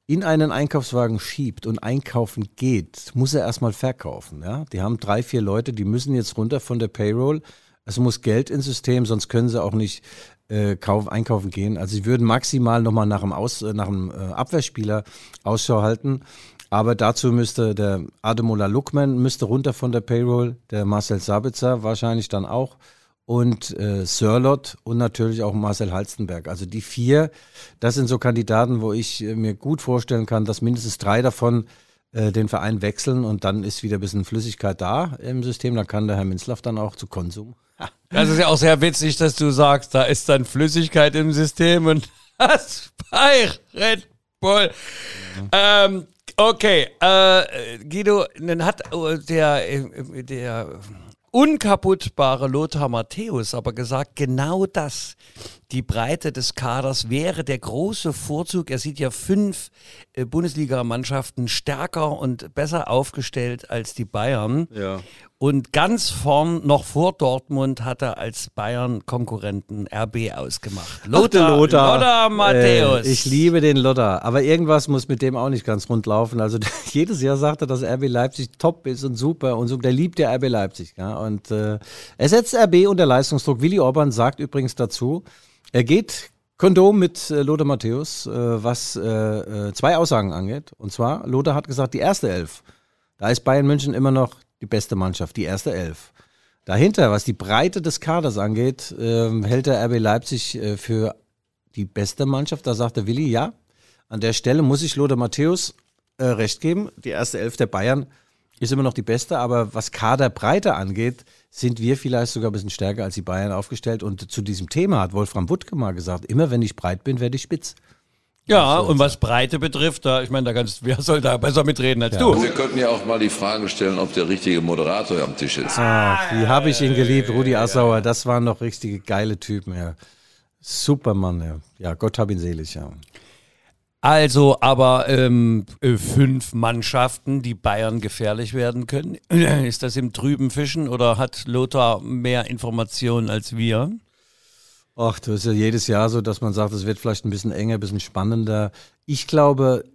Speaker 2: in einen Einkaufswagen schiebt und einkaufen geht, muss er erstmal verkaufen. Ja? Die haben drei, vier Leute, die müssen jetzt runter von der Payroll. Es muss Geld ins System, sonst können sie auch nicht äh, kauf, einkaufen gehen. Also sie würden maximal nochmal nach einem, Aus, äh, nach einem äh, Abwehrspieler Ausschau halten. Aber dazu müsste der Ademola Lukman müsste runter von der Payroll, der Marcel Sabitzer wahrscheinlich dann auch und äh, Sörlot und natürlich auch Marcel Halstenberg. Also die vier, das sind so Kandidaten, wo ich äh, mir gut vorstellen kann, dass mindestens drei davon äh, den Verein wechseln und dann ist wieder ein bisschen Flüssigkeit da im System. Dann kann der Herr Minzlaff dann auch zu Konsum. *laughs*
Speaker 3: Das ist ja auch sehr witzig, dass du sagst, da ist dann Flüssigkeit im System und *laughs* das bei Red Bull. Ähm, okay, äh, Guido, dann hat äh, der, äh, der unkaputtbare Lothar Matthäus aber gesagt, genau das, die Breite des Kaders wäre der große Vorzug. Er sieht ja fünf äh, Bundesligamannschaften stärker und besser aufgestellt als die Bayern.
Speaker 2: Ja.
Speaker 3: Und ganz vorn, noch vor Dortmund, hat er als Bayern-Konkurrenten RB ausgemacht.
Speaker 2: Lothar,
Speaker 3: Lothar Matthäus.
Speaker 2: Äh, ich liebe den Lothar, aber irgendwas muss mit dem auch nicht ganz rund laufen. Also *laughs* jedes Jahr sagt er, dass RB Leipzig top ist und super und so. Der liebt ja RB Leipzig. Ja? Und äh, er setzt RB unter Leistungsdruck. Willi Orban sagt übrigens dazu, er geht Kondom mit äh, Lothar Matthäus, äh, was äh, äh, zwei Aussagen angeht. Und zwar, Lothar hat gesagt, die erste Elf. Da ist Bayern München immer noch die beste Mannschaft, die erste Elf. Dahinter, was die Breite des Kaders angeht, ähm, hält der RB Leipzig für die beste Mannschaft. Da sagt der Willi, ja, an der Stelle muss ich Lothar Matthäus recht geben. Die erste Elf der Bayern ist immer noch die beste, aber was Kaderbreite angeht, sind wir vielleicht sogar ein bisschen stärker als die Bayern aufgestellt. Und zu diesem Thema hat Wolfram Wuttke mal gesagt, immer wenn ich breit bin, werde ich spitz.
Speaker 3: ja, und was Breite betrifft, da, ich meine, da kannst, wer soll da besser mitreden als du?
Speaker 5: Wir könnten ja auch mal die Frage stellen, ob der richtige Moderator am Tisch ist.
Speaker 2: Ach, wie habe ich ihn geliebt, Rudi Assauer. Das waren noch richtige geile Typen, ja. Supermann, ja. Ja, Gott hab ihn selig, ja.
Speaker 3: Also, aber ähm, äh, fünf Mannschaften, die Bayern gefährlich werden können. *clears throat* Ist das im trüben Fischen oder hat Lothar mehr Informationen als wir?
Speaker 2: Ach, das ist ja jedes Jahr so, dass man sagt, es wird vielleicht ein bisschen enger, ein bisschen spannender. Ich glaube,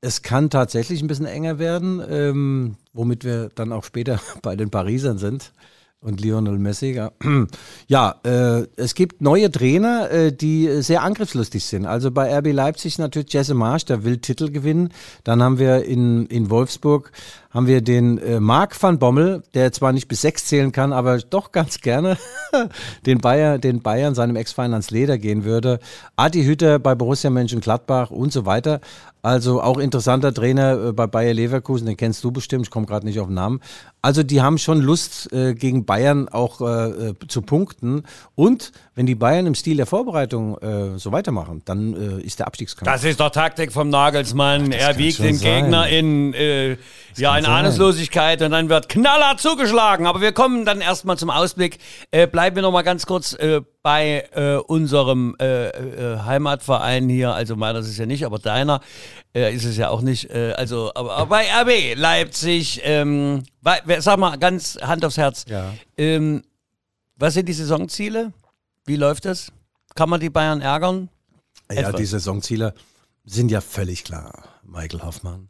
Speaker 2: es kann tatsächlich ein bisschen enger werden, ähm, womit wir dann auch später *laughs* bei den Parisern sind und Lionel Messi. Ja, *clears throat* ja äh, es gibt neue Trainer, äh, die sehr angriffslustig sind. Also bei RB Leipzig natürlich Jesse Marsch, der will Titel gewinnen. Dann haben wir in, in Wolfsburg haben wir den äh, Marc van Bommel, der zwar nicht bis sechs zählen kann, aber doch ganz gerne *laughs* den, Bayer, den Bayern, seinem Ex-Verein ans Leder gehen würde. Adi Hütter bei Borussia Mönchengladbach und so weiter. Also auch interessanter Trainer äh, bei Bayer Leverkusen, den kennst du bestimmt, ich komme gerade nicht auf den Namen. Also die haben schon Lust, äh, gegen Bayern auch äh, äh, zu punkten. Und wenn die Bayern im Stil der Vorbereitung äh, so weitermachen, dann ist der Abstiegskampf.
Speaker 3: Das ist doch Taktik vom Nagelsmann. er
Speaker 2: kann
Speaker 3: wiegt den
Speaker 2: sein.
Speaker 3: Gegner in, ja, in
Speaker 2: sein.
Speaker 3: Ahnungslosigkeit und dann wird knaller zugeschlagen. Aber wir kommen dann erstmal zum Ausblick. Äh, bleiben wir noch mal ganz kurz äh, bei äh, unserem äh, äh, Heimatverein hier. Also meiner ist es ja nicht, aber deiner äh, ist es ja auch nicht. Also, aber, aber bei RB Leipzig, ähm, bei, sag mal ganz Hand aufs Herz.
Speaker 2: Ja.
Speaker 3: Ähm, was sind die Saisonziele? Wie läuft das? Kann man die Bayern ärgern?
Speaker 2: Ja,
Speaker 3: Etwas.
Speaker 2: die Saisonziele sind ja völlig klar, Michael Hoffmann.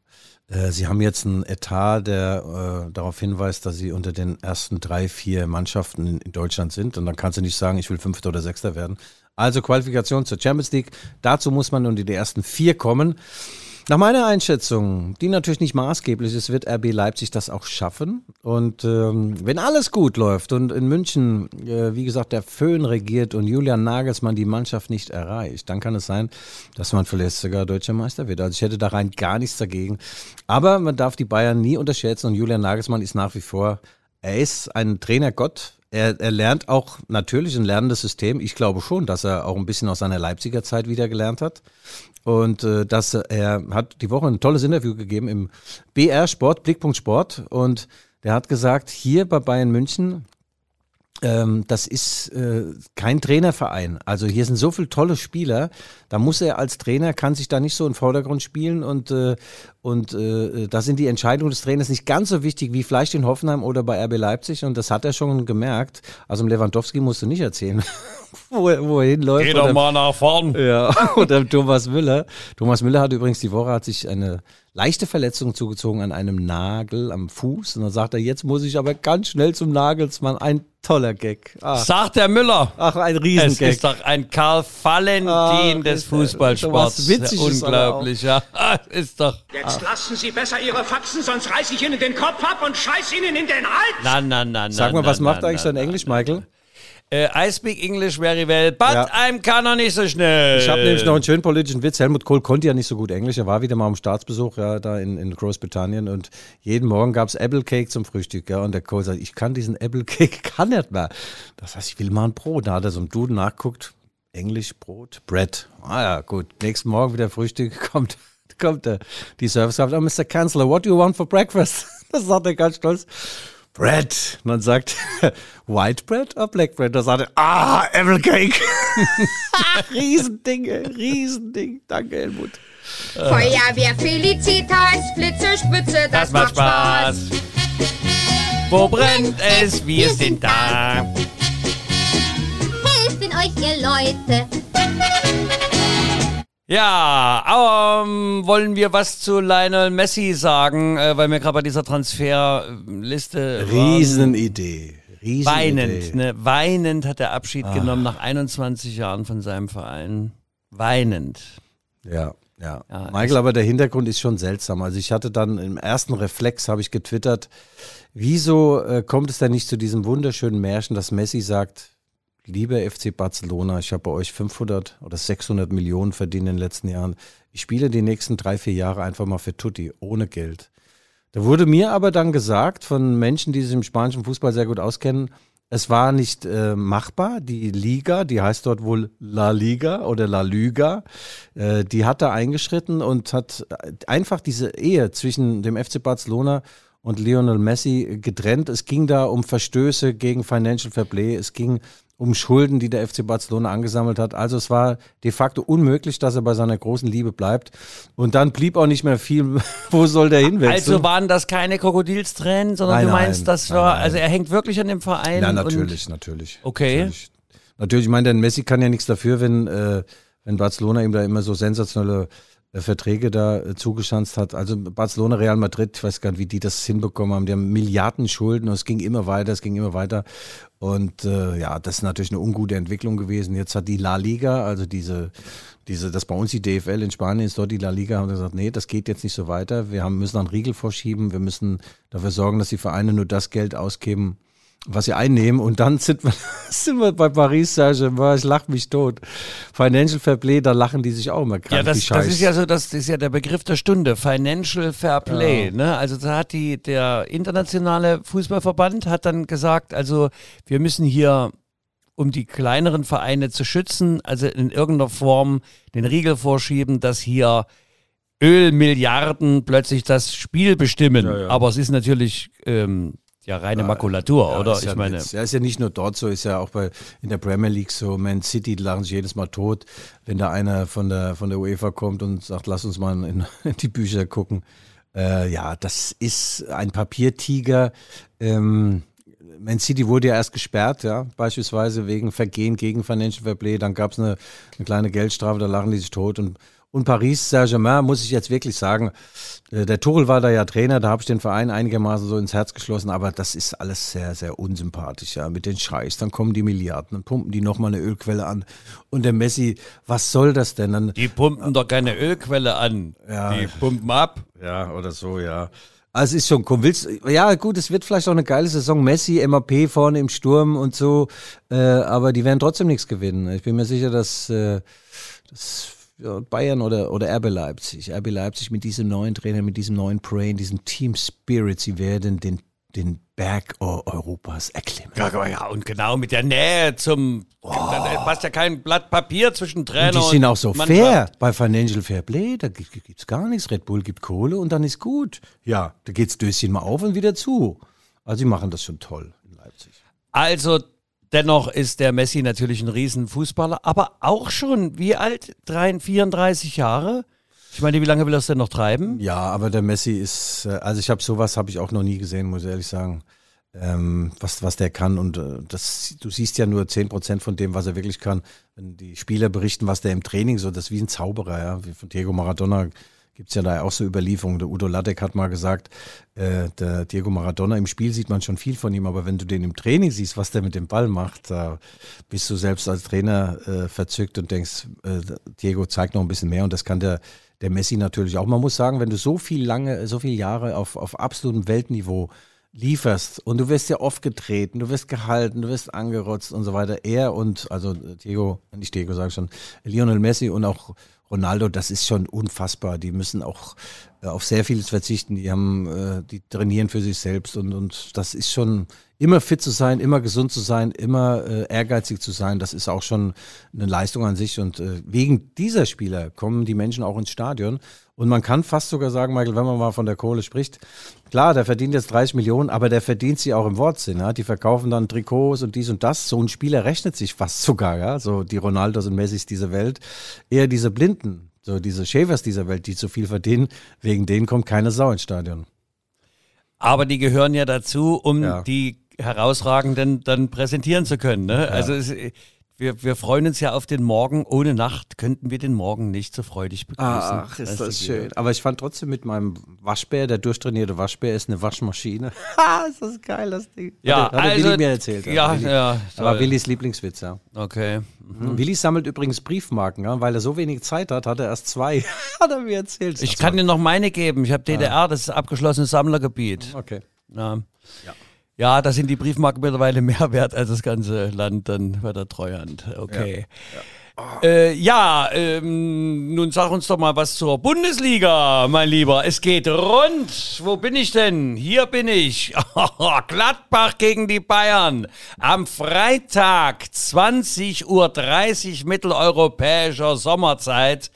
Speaker 2: Äh, Sie haben jetzt einen Etat, der äh, darauf hinweist, dass Sie unter den ersten drei, vier Mannschaften in, in Deutschland sind. Und dann kannst du nicht sagen, ich will Fünfter oder Sechster werden. Also Qualifikation zur Champions League. Dazu muss man unter die ersten vier kommen. Nach meiner Einschätzung, die natürlich nicht maßgeblich ist, wird RB Leipzig das auch schaffen. Und ähm, wenn alles gut läuft und in München, äh, wie gesagt, der Föhn regiert und Julian Nagelsmann die Mannschaft nicht erreicht, dann kann es sein, dass man vielleicht sogar deutscher Meister wird. Also ich hätte da rein gar nichts dagegen. Aber man darf die Bayern nie unterschätzen und Julian Nagelsmann ist nach wie vor, er ist ein Trainergott. Er, er lernt auch natürlich ein lernendes System. Ich glaube schon, dass er auch ein bisschen aus seiner Leipziger Zeit wieder gelernt hat. Und äh, dass er hat die Woche ein tolles Interview gegeben im BR Sport, Blickpunkt Sport. Und der hat gesagt, hier bei Bayern München, das ist äh, kein Trainerverein. Also hier sind so viele tolle Spieler. Da muss er als Trainer, kann sich da nicht so im Vordergrund spielen und, äh, und äh, da sind die Entscheidungen des Trainers nicht ganz so wichtig wie vielleicht in Hoffenheim oder bei RB Leipzig und das hat er schon gemerkt. Also im Lewandowski musst du nicht erzählen, *laughs* wo, er, wo er hinläuft.
Speaker 3: Geh doch mal nach vorn.
Speaker 2: Ja, *laughs* oder Thomas Müller. Thomas Müller hat übrigens die Woche hat sich eine leichte Verletzung zugezogen an einem Nagel am Fuß. Und dann sagt er, jetzt muss ich aber ganz schnell zum Nagelsmann. Ein toller Gag. Ach,
Speaker 3: Sagt der Müller.
Speaker 2: ach ein
Speaker 3: Es
Speaker 2: Riesengag.
Speaker 3: ist doch ein Karl Valentin des Fußballsports.
Speaker 2: Witziges
Speaker 3: Unglaublich, ja. *laughs* Ist doch.
Speaker 6: Jetzt lassen Sie besser Ihre Faxen, sonst reiß ich Ihnen den Kopf ab und scheiß Ihnen in den Hals!
Speaker 3: Na, na, na, na.
Speaker 2: Sag mal,
Speaker 3: na,
Speaker 2: was
Speaker 3: na,
Speaker 2: macht eigentlich
Speaker 3: na,
Speaker 2: dein
Speaker 3: na,
Speaker 2: Englisch,
Speaker 3: na.
Speaker 2: Michael?
Speaker 3: Äh, I speak English very well, but
Speaker 2: Ja.
Speaker 3: I'm kann noch nicht so schnell.
Speaker 2: Ich habe nämlich noch einen schönen politischen Witz. Helmut Kohl konnte ja nicht so gut Englisch. Er war wieder mal am Staatsbesuch ja, da in, in Großbritannien und jeden Morgen gab es Apple Cake zum Frühstück. Ja, und der Kohl sagt, ich kann diesen Apple Cake, kann *laughs* nicht mehr. Das heißt, ich will mal ein Brot. Da hat er so ein Duden nachguckt. Englisch, Brot, Bread. Ah ja, gut. Nächsten Morgen wieder Frühstück, *laughs* kommt, kommt der, die Servicekraft. Oh, Mr. Kanzler, what do you want for breakfast? *laughs* Das sagt er ganz stolz. Bread. Und dann sagt *laughs* White Bread oder Black Bread? Da sagt er, ah, Apple Cake. *laughs* Riesending, ey, Riesending. Danke, Helmut.
Speaker 7: Feuerwehr Felicitas, Blitze, Spitze, das,
Speaker 3: Das macht Spaß. Wo brennt es? Wir sind da.
Speaker 7: Helfen euch, ihr Leute.
Speaker 3: Ja, ähm, wollen wir was zu Lionel Messi sagen, äh, weil wir gerade bei dieser Transferliste.
Speaker 2: Riesenidee. Riesenidee.
Speaker 3: Weinend, ne? Weinend hat er Abschied
Speaker 2: Ah.
Speaker 3: genommen nach 21 Jahren von seinem Verein. Weinend.
Speaker 2: Ja, ja.
Speaker 3: Ja,
Speaker 2: Michael, aber der Hintergrund ist schon seltsam. Also ich hatte dann im ersten Reflex, habe ich getwittert, wieso äh, kommt es denn nicht zu diesem wunderschönen Märchen, dass Messi sagt, lieber FC Barcelona, ich habe bei euch 500 oder 600 Millionen verdient in den letzten Jahren. Ich spiele die nächsten drei, vier Jahre einfach mal für Tutti, ohne Geld. Da wurde mir aber dann gesagt von Menschen, die sich im spanischen Fußball sehr gut auskennen, es war nicht äh, machbar. Die Liga, die heißt dort wohl La Liga oder La Liga, äh, die hat da eingeschritten und hat einfach diese Ehe zwischen dem FC Barcelona und Lionel Messi getrennt. Es ging da um Verstöße gegen Financial Fair Play. Es ging um Schulden, die der FC Barcelona angesammelt hat. Also es war de facto unmöglich, dass er bei seiner großen Liebe bleibt. Und dann blieb auch nicht mehr viel. *laughs* Wo soll der hinwechseln?
Speaker 3: Also waren das keine Krokodilstränen, sondern
Speaker 2: Nein,
Speaker 3: du meinst,
Speaker 2: nein,
Speaker 3: das
Speaker 2: nein,
Speaker 3: war,
Speaker 2: nein.
Speaker 3: also er hängt wirklich an dem Verein.
Speaker 2: Ja,
Speaker 3: und-
Speaker 2: natürlich, natürlich.
Speaker 3: Okay.
Speaker 2: Natürlich, natürlich ich meine, der Messi kann ja nichts dafür, wenn, äh, wenn Barcelona ihm da immer so sensationelle Verträge da äh, zugeschanzt hat. Also Barcelona, Real Madrid, ich weiß gar nicht, wie die das hinbekommen haben. Die haben Milliarden Schulden und es ging immer weiter, es ging immer weiter. Und äh, ja, das ist natürlich eine ungute Entwicklung gewesen. Jetzt hat die La Liga, also diese, diese, das bei uns die DFL in Spanien ist dort die La Liga, haben gesagt, nee, das geht jetzt nicht so weiter. Wir haben, müssen einen Riegel vorschieben, wir müssen dafür sorgen, dass die Vereine nur das Geld ausgeben, was sie einnehmen. Und dann sind wir, *laughs* sind wir bei Paris Saint-Germain. Ich lache mich tot. Financial Fair Play, da lachen die sich auch immer krank.
Speaker 3: Ja, das, das ist ja so, das ist ja der Begriff der Stunde, Financial Fair Play. Ne? Also da hat die, der internationale Fußballverband hat dann gesagt, also wir müssen hier, um die kleineren Vereine zu schützen, also in irgendeiner Form den Riegel vorschieben, dass hier Ölmilliarden plötzlich das Spiel bestimmen.
Speaker 2: Ja, ja.
Speaker 3: Aber es ist natürlich ähm, ja reine Makulatur,
Speaker 2: Ja,
Speaker 3: oder?
Speaker 2: ist ja
Speaker 3: ich meine,
Speaker 2: Witz. Ja, ist ja nicht nur dort so, ist ja auch bei in der Premier League so. Man City die lachen sich jedes Mal tot, wenn da einer von der von der UEFA kommt und sagt, lass uns mal in, in *laughs* die Bücher gucken. Äh, ja, das ist ein Papiertiger. Ähm, Man City wurde ja erst gesperrt, ja, beispielsweise wegen Vergehen gegen Financial Fair Play. Dann gab es eine, eine kleine Geldstrafe, da lachen die sich tot. Und, und Paris Saint-Germain, muss ich jetzt wirklich sagen, äh, der Tuchel war da ja Trainer, da habe ich den Verein einigermaßen so ins Herz geschlossen, aber das ist alles sehr, sehr unsympathisch, ja, mit den Scheiß. Dann kommen die Milliarden, dann pumpen die nochmal eine Ölquelle an. Und der Messi, was soll das denn? Dann,
Speaker 3: die pumpen doch keine Ölquelle an.
Speaker 2: Ja.
Speaker 3: Die pumpen ab.
Speaker 2: Ja, oder so, ja. Also es ist schon cool. Willst, ja, gut, es wird vielleicht auch eine geile Saison. Messi, MAP vorne im Sturm und so, äh, aber die werden trotzdem nichts gewinnen. Ich bin mir sicher, dass, äh, dass ja, Bayern oder, oder RB Leipzig, RB Leipzig mit diesem neuen Trainer, mit diesem neuen Brain, diesem Team Spirit, sie werden den, den Berg Eu- Europas erklimmen.
Speaker 3: Ja, ja, und genau mit der Nähe zum. Da passt ja kein Blatt Papier zwischen Trainer
Speaker 2: Und
Speaker 3: und.
Speaker 2: die sind auch so
Speaker 3: Mannschaft.
Speaker 2: fair bei Financial Fair Play. Da gibt es gar nichts. Red Bull gibt Kohle und dann ist gut. Ja, da geht's Döschen mal auf und wieder zu. Also, sie machen das schon toll in Leipzig.
Speaker 3: Also, Dennoch ist der Messi natürlich ein Riesenfußballer, aber auch schon, wie alt? 33, 34 Jahre? Ich meine, wie lange will er es denn noch treiben?
Speaker 2: Ja, aber der Messi ist, äh, also ich habe sowas habe ich auch noch nie gesehen, muss ich ehrlich sagen. Ähm, was, was der kann und äh, das, du siehst ja nur 10% von dem, was er wirklich kann. Wenn die Spieler berichten, was der im Training so, das ist wie ein Zauberer, ja. Wie von Diego Maradona gibt es ja da auch so Überlieferungen. Der Udo Lattek hat mal gesagt, äh, der Diego Maradona im Spiel sieht man schon viel von ihm, aber wenn du den im Training siehst, was der mit dem Ball macht, da bist du selbst als Trainer äh, verzückt und denkst, äh, Diego zeigt noch ein bisschen mehr und das kann der, der Messi natürlich auch. Man muss sagen, wenn du so viel lange, so viele Jahre auf, auf absolutem Weltniveau lieferst und du wirst ja oft getreten, du wirst gehalten, du wirst angerotzt und so weiter. Er und, also Diego, nicht Diego, sage ich schon, Lionel Messi und auch Ronaldo, das ist schon unfassbar. Die müssen auch äh, auf sehr vieles verzichten. Die haben, äh, die trainieren für sich selbst und, und das ist schon immer fit zu sein, immer gesund zu sein, immer äh, ehrgeizig zu sein. Das ist auch schon eine Leistung an sich und äh, wegen dieser Spieler kommen die Menschen auch ins Stadion. Und man kann fast sogar sagen, Michael, wenn man mal von der Kohle spricht, klar, der verdient jetzt 30 Millionen, aber der verdient sie auch im Wortsinn. Ja? Die verkaufen dann Trikots und dies und das. So ein Spieler rechnet sich fast sogar, ja, so die Ronaldos und Messis dieser Welt. Eher diese Blinden, so diese Schäfers dieser Welt, die zu viel verdienen, wegen denen kommt keine Sau ins Stadion.
Speaker 3: Aber die gehören ja dazu, um
Speaker 2: Ja.
Speaker 3: die herausragenden dann präsentieren zu können. Ne? Also es, wir, wir freuen uns ja auf den Morgen. Ohne Nacht könnten wir den Morgen nicht so freudig begrüßen.
Speaker 2: Ach, ist das schön. Aber ich fand trotzdem mit meinem Waschbär, der durchtrainierte Waschbär ist eine Waschmaschine. *laughs* Ha, ist das geil, das Ding.
Speaker 3: Ja,
Speaker 2: hat, der- hat
Speaker 3: also-
Speaker 2: Willi mir erzählt.
Speaker 3: ja,
Speaker 2: Willi.
Speaker 3: ja,
Speaker 2: Aber
Speaker 3: toll.
Speaker 2: Willis Lieblingswitz, ja.
Speaker 3: Okay.
Speaker 2: Willi sammelt übrigens Briefmarken, ja, weil er so wenig Zeit hat, hat er erst zwei. *laughs* hat er mir erzählt.
Speaker 3: Ich kann dir noch meine geben. Ich habe DDR, das ist abgeschlossenes Sammlergebiet.
Speaker 2: Okay.
Speaker 3: Ja. Ja, da sind die Briefmarken mittlerweile mehr *laughs* wert als das ganze Land dann bei der Treuhand. Okay. Ja, äh, ja ähm, nun sag uns doch mal was zur Bundesliga, mein Lieber. Es geht rund. Wo bin ich denn? Hier bin ich. *laughs* Gladbach gegen die Bayern. Am Freitag, 20.30 Uhr mitteleuropäischer Sommerzeit.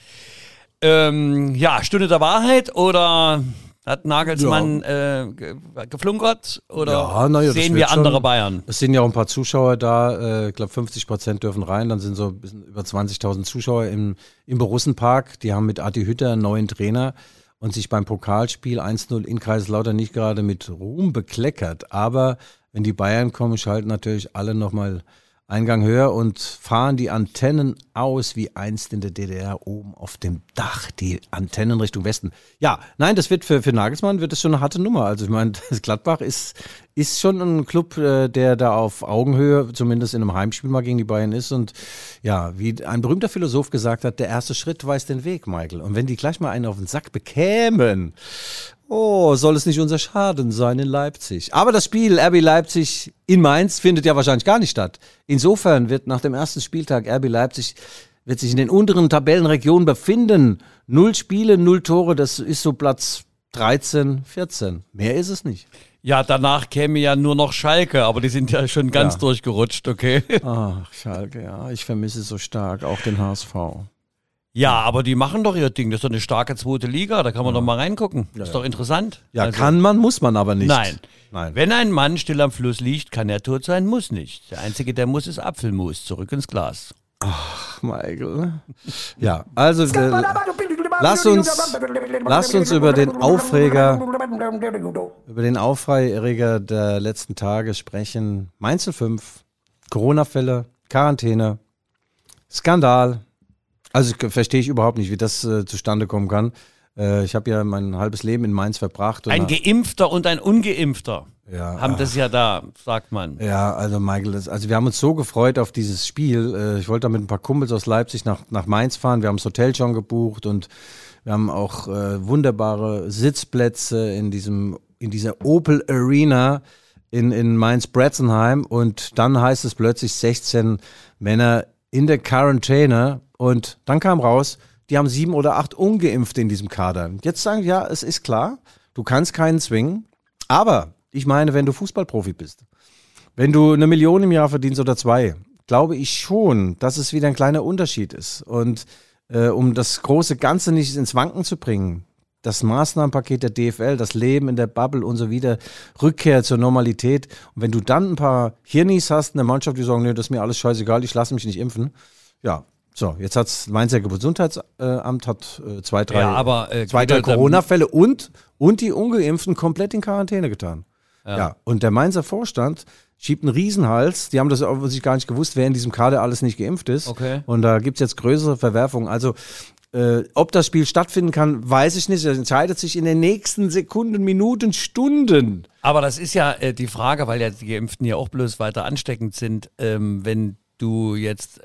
Speaker 3: Ähm, ja, Stunde der Wahrheit oder hat Nagelsmann äh, ge geflunkert oder
Speaker 2: Ja, ja,
Speaker 3: sehen wir andere
Speaker 2: schon-
Speaker 3: Bayern?
Speaker 2: Es sind ja auch ein paar Zuschauer da. äh, Ich glaube, 50 Prozent dürfen rein. Dann sind so ein bisschen über 20.000 Zuschauer im, im Borussenpark. Die haben mit Adi Hütter einen neuen Trainer und sich beim Pokalspiel 1-0 in Kaiserslautern nicht gerade mit Ruhm bekleckert. Aber wenn die Bayern kommen, schalten natürlich alle nochmal Eingang höher und fahren die Antennen aus wie einst in der DDR oben auf dem Dach, die Antennen Richtung Westen. Ja, nein, das wird für, für Nagelsmann wird das schon eine harte Nummer. Also ich meine, *laughs* Gladbach ist, ist schon ein Club, äh, der da auf Augenhöhe, zumindest in einem Heimspiel mal gegen die Bayern ist. Und ja, wie ein berühmter Philosoph gesagt hat, der erste Schritt weiß den Weg, Michael. Und wenn die gleich mal einen auf den Sack bekämen, Oh, soll es nicht unser Schaden sein in Leipzig. Aber das Spiel RB Leipzig in Mainz findet ja wahrscheinlich gar nicht statt. Insofern wird nach dem ersten Spieltag RB Leipzig wird sich in den unteren Tabellenregionen befinden. Null Spiele, null Tore, das ist so Platz 13, 14. Mehr ist es nicht.
Speaker 3: Ja, danach käme ja nur noch Schalke, aber die sind ja schon ganz
Speaker 2: Ja.
Speaker 3: durchgerutscht, okay?
Speaker 2: Ach, Schalke, ja, ich vermisse so stark auch den HSV.
Speaker 3: Ja, aber die machen doch ihr Ding. Das ist doch eine starke zweite Liga, da kann man doch mal reingucken. ist doch interessant.
Speaker 2: Ja,
Speaker 3: Also,
Speaker 2: kann man, muss man aber nicht.
Speaker 3: Nein.
Speaker 2: Nein.
Speaker 3: Wenn ein Mann still am Fluss liegt, kann er tot sein, muss nicht. Der Einzige, der muss, ist Apfelmus. Zurück ins Glas.
Speaker 2: Michael. Ja, also äh, lass uns, lass uns über den Aufreger, über den Aufreger der letzten Tage sprechen. Mainz 05, Corona-Fälle, Quarantäne, Skandal. Also verstehe ich überhaupt nicht, wie das äh, zustande kommen kann. Äh, ich habe ja mein halbes Leben in Mainz verbracht.
Speaker 3: Ein Geimpfter und ein Ungeimpfter
Speaker 2: Ja,
Speaker 3: haben das ja da, sagt man.
Speaker 2: Ja, also Michael, das, also wir haben uns so gefreut auf dieses Spiel. Äh, Ich wollte da mit ein paar Kumpels aus Leipzig nach, nach Mainz fahren. Wir haben das Hotel schon gebucht und wir haben auch äh, wunderbare Sitzplätze in diesem in dieser Opel Arena in, in Mainz-Bretzenheim. Und dann heißt es plötzlich 16 Männer in der Quarantäne. Und dann kam raus, die haben sieben oder acht Ungeimpfte in diesem Kader. Jetzt sagen, ja, es ist klar, du kannst keinen zwingen. Aber ich meine, wenn du Fußballprofi bist, wenn du eine Million im Jahr verdienst oder zwei, glaube ich schon, dass es wieder ein kleiner Unterschied ist. Und äh, um das große Ganze nicht ins Wanken zu bringen, das Maßnahmenpaket der DFL, das Leben in der Bubble und so wieder, Rückkehr zur Normalität. Und wenn du dann ein paar Hirnis hast in der Mannschaft, die sagen, nee, das ist mir alles scheißegal, ich lasse mich nicht impfen. Ja, so, jetzt hat das Mainzer Gesundheitsamt hat äh, zwei, drei,
Speaker 3: Ja, aber, äh,
Speaker 2: zwei, drei Corona-Fälle und, und die Ungeimpften komplett in Quarantäne getan. Ja. und der Mainzer Vorstand schiebt einen Riesenhals. Die haben das offensichtlich gar nicht gewusst, wer in diesem Kader alles nicht geimpft ist.
Speaker 3: Okay.
Speaker 2: Und da gibt es jetzt größere Verwerfungen. Also, äh, ob das Spiel stattfinden kann, weiß ich nicht. Das entscheidet sich in den nächsten Sekunden, Minuten, Stunden.
Speaker 3: Aber das ist ja äh, die Frage, weil ja die Geimpften ja auch bloß weiter ansteckend sind, ähm, wenn du jetzt,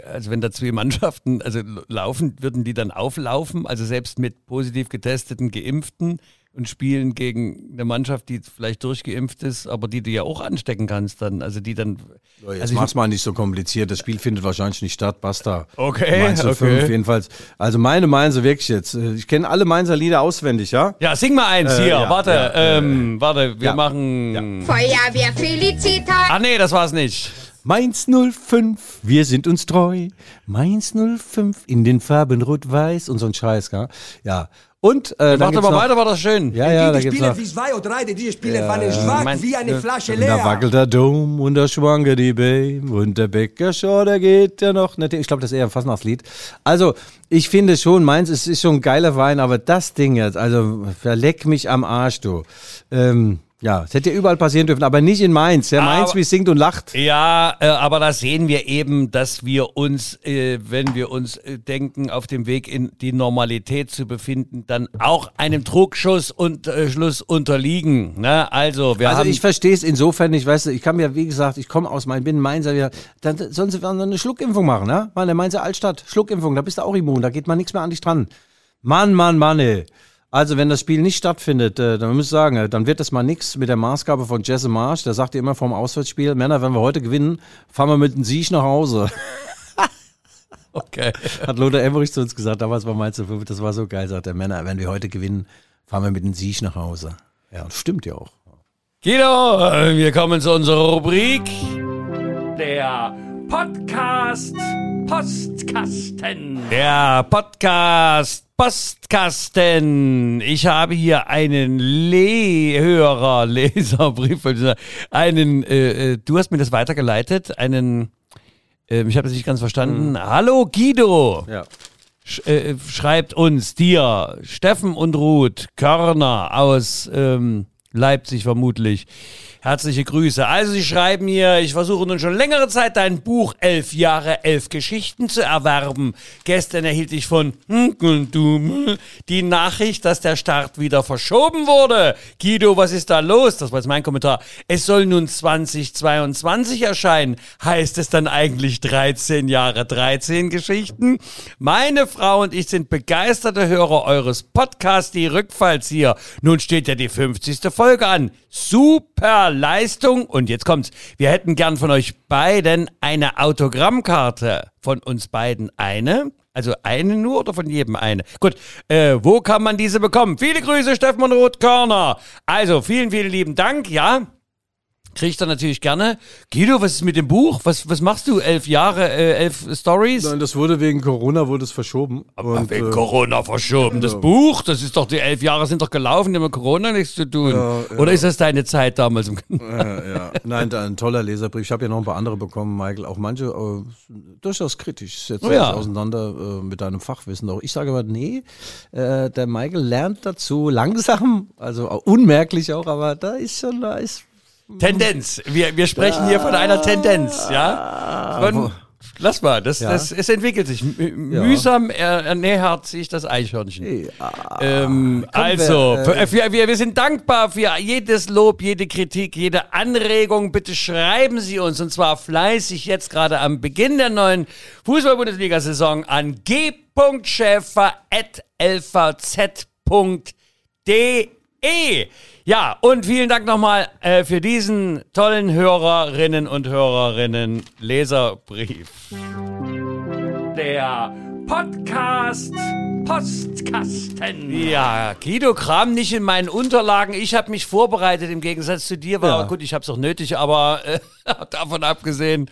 Speaker 3: also wenn da zwei Mannschaften, also laufen, würden die dann auflaufen, also selbst mit positiv getesteten Geimpften und spielen gegen eine Mannschaft, die vielleicht durchgeimpft ist, aber die du ja auch anstecken kannst dann, also die dann...
Speaker 2: Jetzt
Speaker 3: also
Speaker 2: mach's mal nicht so kompliziert. Das Spiel findet wahrscheinlich nicht statt. Basta.
Speaker 3: Okay,
Speaker 2: Mainz
Speaker 3: okay.
Speaker 2: 05 jedenfalls. Also meine Mainzer wirklich jetzt. äh, Ich kenne alle Mainzer Lieder auswendig, ja?
Speaker 3: Ja, sing mal eins
Speaker 2: Äh,
Speaker 3: hier,
Speaker 2: ja,
Speaker 3: warte,
Speaker 2: ja, äh,
Speaker 3: ähm, warte, wir
Speaker 2: ja.
Speaker 3: machen...
Speaker 7: Feuerwehr Felicitas.
Speaker 3: Ah nee, das war's nicht.
Speaker 2: Mainz 05, wir sind uns treu. Mainz 05 in den Farben rot-weiß und so ein Scheiß, gell? Ja. Und äh, dann gibt's
Speaker 3: mal
Speaker 2: noch,
Speaker 3: weiter, war das schön.
Speaker 2: Ja, ja, da
Speaker 8: die
Speaker 2: gibt's
Speaker 8: Spiele
Speaker 2: noch.
Speaker 8: wie zwei oder drei, die Spiele waren schwach
Speaker 3: mein-
Speaker 8: wie eine Flasche
Speaker 2: Und da
Speaker 8: leer.
Speaker 2: wackelt der Dom und da schwanke die Beim und der Bäcker schon, der geht ja noch nicht. Ich glaube, das ist eher ein Fastnachtslied. Also, ich finde schon, meins es ist schon ein geiler Wein, aber das Ding jetzt, also verleck mich am Arsch, du. Ähm, ja, es hätte ja überall passieren dürfen, aber nicht in Mainz. Ja, Mainz,
Speaker 3: Aber-
Speaker 2: wie singt und lacht.
Speaker 3: Ja, äh, aber da sehen wir eben, dass wir uns, äh, wenn wir uns äh, denken, auf dem Weg in die Normalität zu befinden, dann auch einem Druckschuss und äh, Schluss unterliegen. Ne? Also, wir
Speaker 2: Also
Speaker 3: haben.
Speaker 2: ich verstehe es insofern nicht, weißt du, ich kann mir, wie gesagt, ich komme aus Mainz, bin Mainzer, ja, dann sollen sie eine Schluckimpfung machen, ne? Mal in der Mainzer Altstadt, Schluckimpfung, da bist du auch immun, da geht man nichts mehr an dich dran. Mann, Mann, Mann, ey. Also wenn das Spiel nicht stattfindet, äh, dann muss ich sagen, äh, dann wird das mal nix mit der Maßgabe von Jesse Marsch, der sagt ja immer vom Auswärtsspiel, Männer, wenn wir heute gewinnen, fahren wir mit einem Sieg nach Hause. *laughs*
Speaker 3: okay.
Speaker 2: Hat Lothar Emmerich zu uns gesagt, damals war Mainz 5, das war so geil, sagt der Männer, wenn wir heute gewinnen, fahren wir mit einem Sieg nach Hause. Ja, und stimmt ja auch.
Speaker 3: Guido, äh, wir kommen zu unserer Rubrik. Der Podcast Postkasten. Der Podcast Postkasten. Ich habe hier einen Lehörer, *laughs* Leserbrief, einen, äh, äh, du hast mir das weitergeleitet, einen, äh, ich habe das nicht ganz verstanden. Hallo Guido.
Speaker 2: Ja.
Speaker 3: Sch äh, schreibt uns, dir, Steffen und Ruth Körner aus ähm, Leipzig vermutlich. Herzliche Grüße. Also Sie schreiben hier, ich versuche nun schon längere Zeit dein Buch Elf Jahre, Elf Geschichten zu erwerben. Gestern erhielt ich von Dumm die Nachricht, dass der Start wieder verschoben wurde. Guido, was ist da los? Das war jetzt mein Kommentar. Es soll nun 2022 erscheinen. Heißt es dann eigentlich 13 Jahre, 13 Geschichten? Meine Frau und ich sind begeisterte Hörer eures Podcasts, die Rückfalls hier. Nun steht ja die 50. Folge an. Super Leistung. Und jetzt kommt's. Wir hätten gern von euch beiden eine Autogrammkarte. Von uns beiden eine. Also eine nur oder von jedem eine? Gut, äh, wo kann man diese bekommen? Viele Grüße, Steffen und Roth Körner. Also, vielen, vielen lieben Dank, ja. Kriegt er natürlich gerne. Guido, was ist mit dem Buch? Was, was machst du? Elf Jahre, äh, elf Stories?
Speaker 2: Nein, das wurde wegen Corona, wurde es verschoben.
Speaker 3: Aber wegen Corona verschoben. Das Buch, das ist doch, die elf Jahre sind doch gelaufen, die haben mit Corona nichts zu tun. Oder ist das deine Zeit damals?
Speaker 2: Ja, ja. Nein, da ein toller Leserbrief. Ich habe ja noch ein paar andere bekommen, Michael. Auch manche äh, durchaus kritisch. Setzt
Speaker 3: Oh ja.
Speaker 2: auseinander äh, mit deinem Fachwissen. Auch ich sage aber, nee, äh, der Michael lernt dazu langsam, also unmerklich auch, aber da ist schon, da ist.
Speaker 3: Tendenz. Wir, wir sprechen hier von einer Tendenz, ja? Von, lass mal, das, das, es entwickelt sich. M Mühsam er, ernähert sich das Eichhörnchen. Ähm, also,
Speaker 2: wir, äh,
Speaker 3: für- wir, wir, wir sind dankbar für jedes Lob, jede Kritik, jede Anregung. Bitte schreiben Sie uns und zwar fleißig jetzt gerade am Beginn der neuen Fußball-Bundesliga-Saison an g.schäfer.lvz.de. Ja, und vielen Dank nochmal äh, für diesen tollen Hörerinnen und Hörerinnen Leserbrief. Der Podcast Postkasten. Ja, Guido, kram nicht in meinen Unterlagen. Ich habe mich vorbereitet im Gegensatz zu dir. War
Speaker 2: Ja.
Speaker 3: gut, ich habe es auch nötig, aber äh, *laughs* davon abgesehen.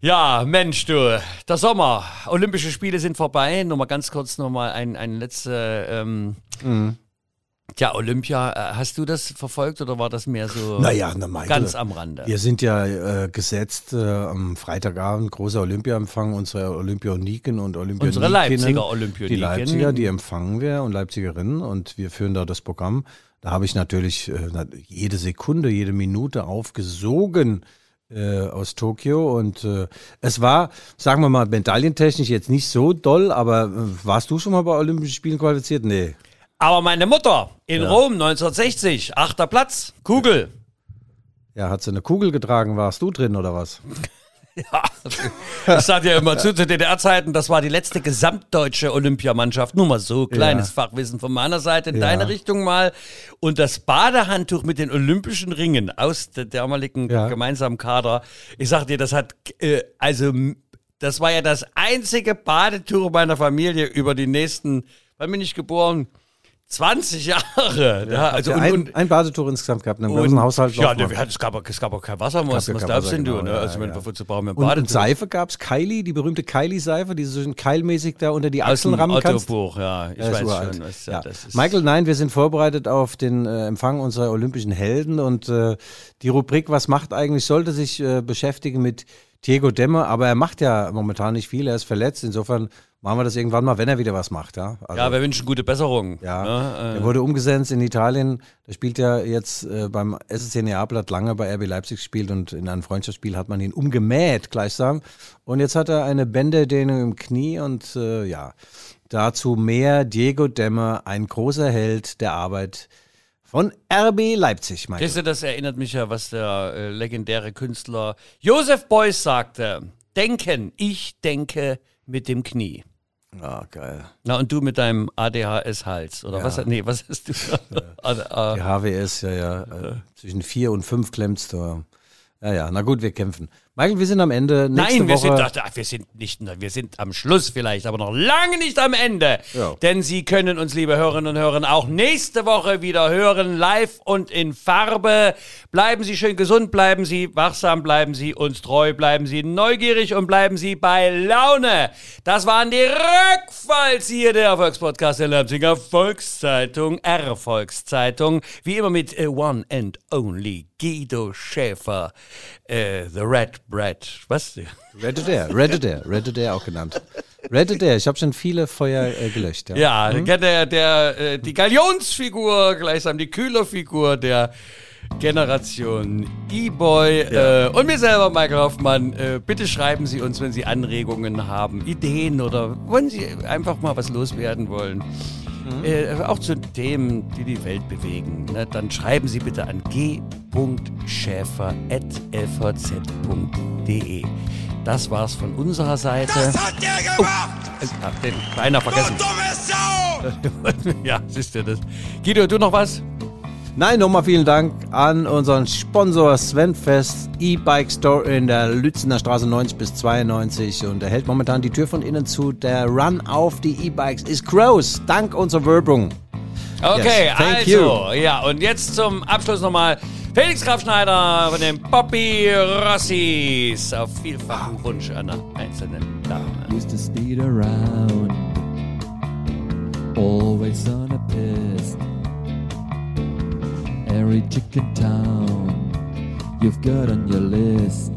Speaker 3: Ja, Mensch, du, der Sommer, Olympische Spiele sind vorbei. Nur mal ganz kurz noch mal ein, ein letzte. Ähm, Tja, Olympia, äh, hast du das verfolgt oder war das mehr so
Speaker 2: Naja, na Michael,
Speaker 3: ganz am Rande?
Speaker 2: Wir sind ja äh, gesetzt äh, am Freitagabend, großer Olympiaempfang unserer Olympioniken und Olympioniken.
Speaker 3: Unsere Leipziger Olympioniken.
Speaker 2: Die Leipziger, die empfangen wir und Leipzigerinnen und wir führen da das Programm. Da habe ich natürlich äh, jede Sekunde, jede Minute aufgesogen äh, aus Tokio und äh, es war, sagen wir mal, medaillentechnisch jetzt nicht so doll, aber warst du schon mal bei Olympischen Spielen qualifiziert? Nee.
Speaker 3: Aber meine Mutter in Rom 1960, achter Platz, Kugel.
Speaker 2: Ja, hat sie eine Kugel getragen, warst du drin oder was? *laughs*
Speaker 3: Ich sag ja immer zu, zu DDR-Zeiten, das war die letzte gesamtdeutsche Olympiamannschaft. Nur mal so, kleines
Speaker 2: Ja.
Speaker 3: Fachwissen von meiner Seite in
Speaker 2: Ja.
Speaker 3: deine Richtung mal. Und das Badehandtuch mit den olympischen Ringen aus der damaligen
Speaker 2: Ja.
Speaker 3: gemeinsamen Kader. Ich sag dir, das hat, äh, also, das war ja das einzige Badetuch meiner Familie über die nächsten, wann bin ich geboren? 20 Jahre. Ja, also,
Speaker 2: ja,
Speaker 3: und,
Speaker 2: ein,
Speaker 3: und,
Speaker 2: ein Badetuch insgesamt gehabt, einen ganzen Haushalt.
Speaker 3: Ja, ne, hatten, es, gab, auch- es gab auch kein Wasser, was, darfst denn du?
Speaker 2: genau,
Speaker 3: Ne?
Speaker 2: ja,
Speaker 3: Also,
Speaker 2: ja.
Speaker 3: wozu brauchen wir ein
Speaker 2: Und, und
Speaker 3: Badetuch?
Speaker 2: Seife gab's Kylie, die berühmte Kylie-Seife, die so keilmäßig da unter die Achseln rammen kannst.
Speaker 3: Ja. Ich weiß schon. Was,
Speaker 2: ja.
Speaker 3: das ist,
Speaker 2: Michael, nein, wir sind vorbereitet auf den äh, Empfang unserer olympischen Helden und äh, die Rubrik Was macht eigentlich sollte sich äh, beschäftigen mit Diego Demme, aber er macht ja momentan nicht viel, er ist verletzt, insofern machen wir das irgendwann mal, wenn er wieder was macht. Ja, also,
Speaker 3: ja, wir wünschen gute Besserung.
Speaker 2: ja,
Speaker 3: Ne?
Speaker 2: er wurde umgesetzt in Italien. Da spielt er jetzt äh, beim SSC Neapel, hat lange bei RB Leipzig gespielt und in einem Freundschaftsspiel hat man ihn umgemäht gleichsam. Und jetzt hat er eine Bänderdehnung im Knie und äh, ja, dazu mehr Diego Demme, ein großer Held der Arbeit von RB Leipzig, Michael.
Speaker 3: Weißt du, das erinnert mich ja, was der äh, legendäre Künstler Josef Beuys sagte. Denken, ich denke mit dem Knie.
Speaker 2: Ah, geil.
Speaker 3: Na, und du mit deinem ADHS-Hals, oder was? Nee, was hast du? *laughs* Ah,
Speaker 2: Die HWS, ja, ja. Äh, zwischen vier und fünf klemmst du. Ja, ja, na gut, wir kämpfen. Michael, wir sind am Ende. Nächste
Speaker 3: Nein, wir
Speaker 2: Woche,
Speaker 3: sind, ach, wir sind nicht, wir sind am Schluss vielleicht, aber noch lange nicht am Ende.
Speaker 2: Ja.
Speaker 3: Denn Sie können uns, liebe Hörerinnen und Hörer, auch nächste Woche wieder hören, live und in Farbe. Bleiben Sie schön gesund, bleiben Sie wachsam, bleiben Sie uns treu, bleiben Sie neugierig und bleiben Sie bei Laune. Das waren die Rückfalls hier, der Erfolgspodcast der Leipziger Volkszeitung, R-Volkszeitung. Wie immer mit äh, One and Only Guido Schäfer, äh, The Red Bread. Was?
Speaker 2: Red Adair, Red Adair, Red Adair auch genannt. Red Adair, ich habe schon viele Feuer äh, gelöscht. Ja.
Speaker 3: Ja, der, der, äh, die Galionsfigur, gleichsam die Kühlerfigur der Generation E-Boy äh, und mir selber, Michael Hoffmann. Äh, bitte schreiben Sie uns, wenn Sie Anregungen haben, Ideen oder wenn Sie einfach mal was loswerden wollen. Äh, auch zu Themen, die die Welt bewegen. Ne? Dann schreiben Sie bitte an g.schäfer.lvz.de. Das war's von unserer Seite.
Speaker 8: hat der gemacht!
Speaker 3: Oh, hab den beinahe vergessen.
Speaker 8: dumme Sau! *laughs*
Speaker 3: ja, siehst du das. Guido, du noch was?
Speaker 2: Nein, nochmal vielen Dank an unseren Sponsor Sven Fest, E-Bike Store in der Lützener Straße 90 bis 92 und er hält momentan die Tür von innen zu. Der Run auf die E-Bikes ist groß, dank unserer Werbung.
Speaker 3: Okay,
Speaker 2: Yes, thank
Speaker 3: also, ja, und jetzt zum Abschluss nochmal Felix Grafschneider von den Poppy Rossis auf vielfachen Wunsch einer einzelnen Dame.
Speaker 9: used to speed around, always on a piss. Every chicken town you've got on your list.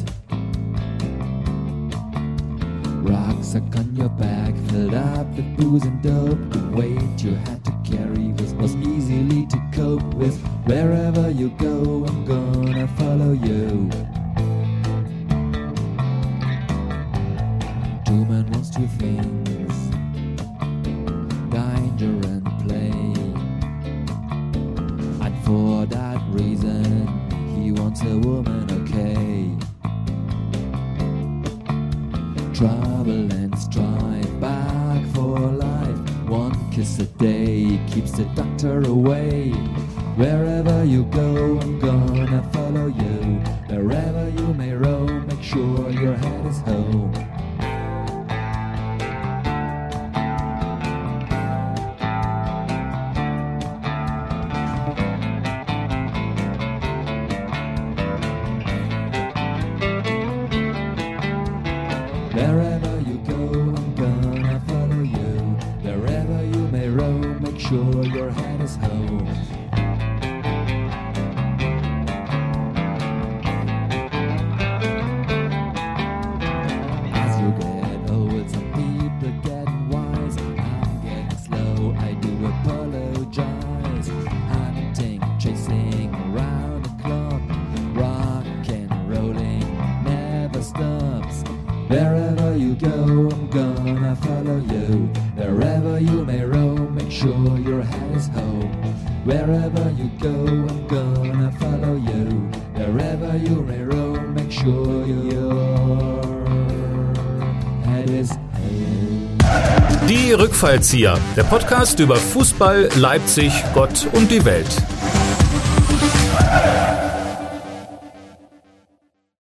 Speaker 9: Rucksack on your back, filled up with booze and dope. The weight you had to carry was, was easily to cope with. Wherever you go, I'm gonna follow you. Two men wants two things danger and for that reason, he wants a woman, okay. Trouble and strife, back for life. One kiss a day keeps the doctor away. Wherever you go, I'm gonna follow you. Wherever you may roam, make sure your head is home.
Speaker 1: Fallzieher, der Podcast über Fußball, Leipzig, Gott und die Welt.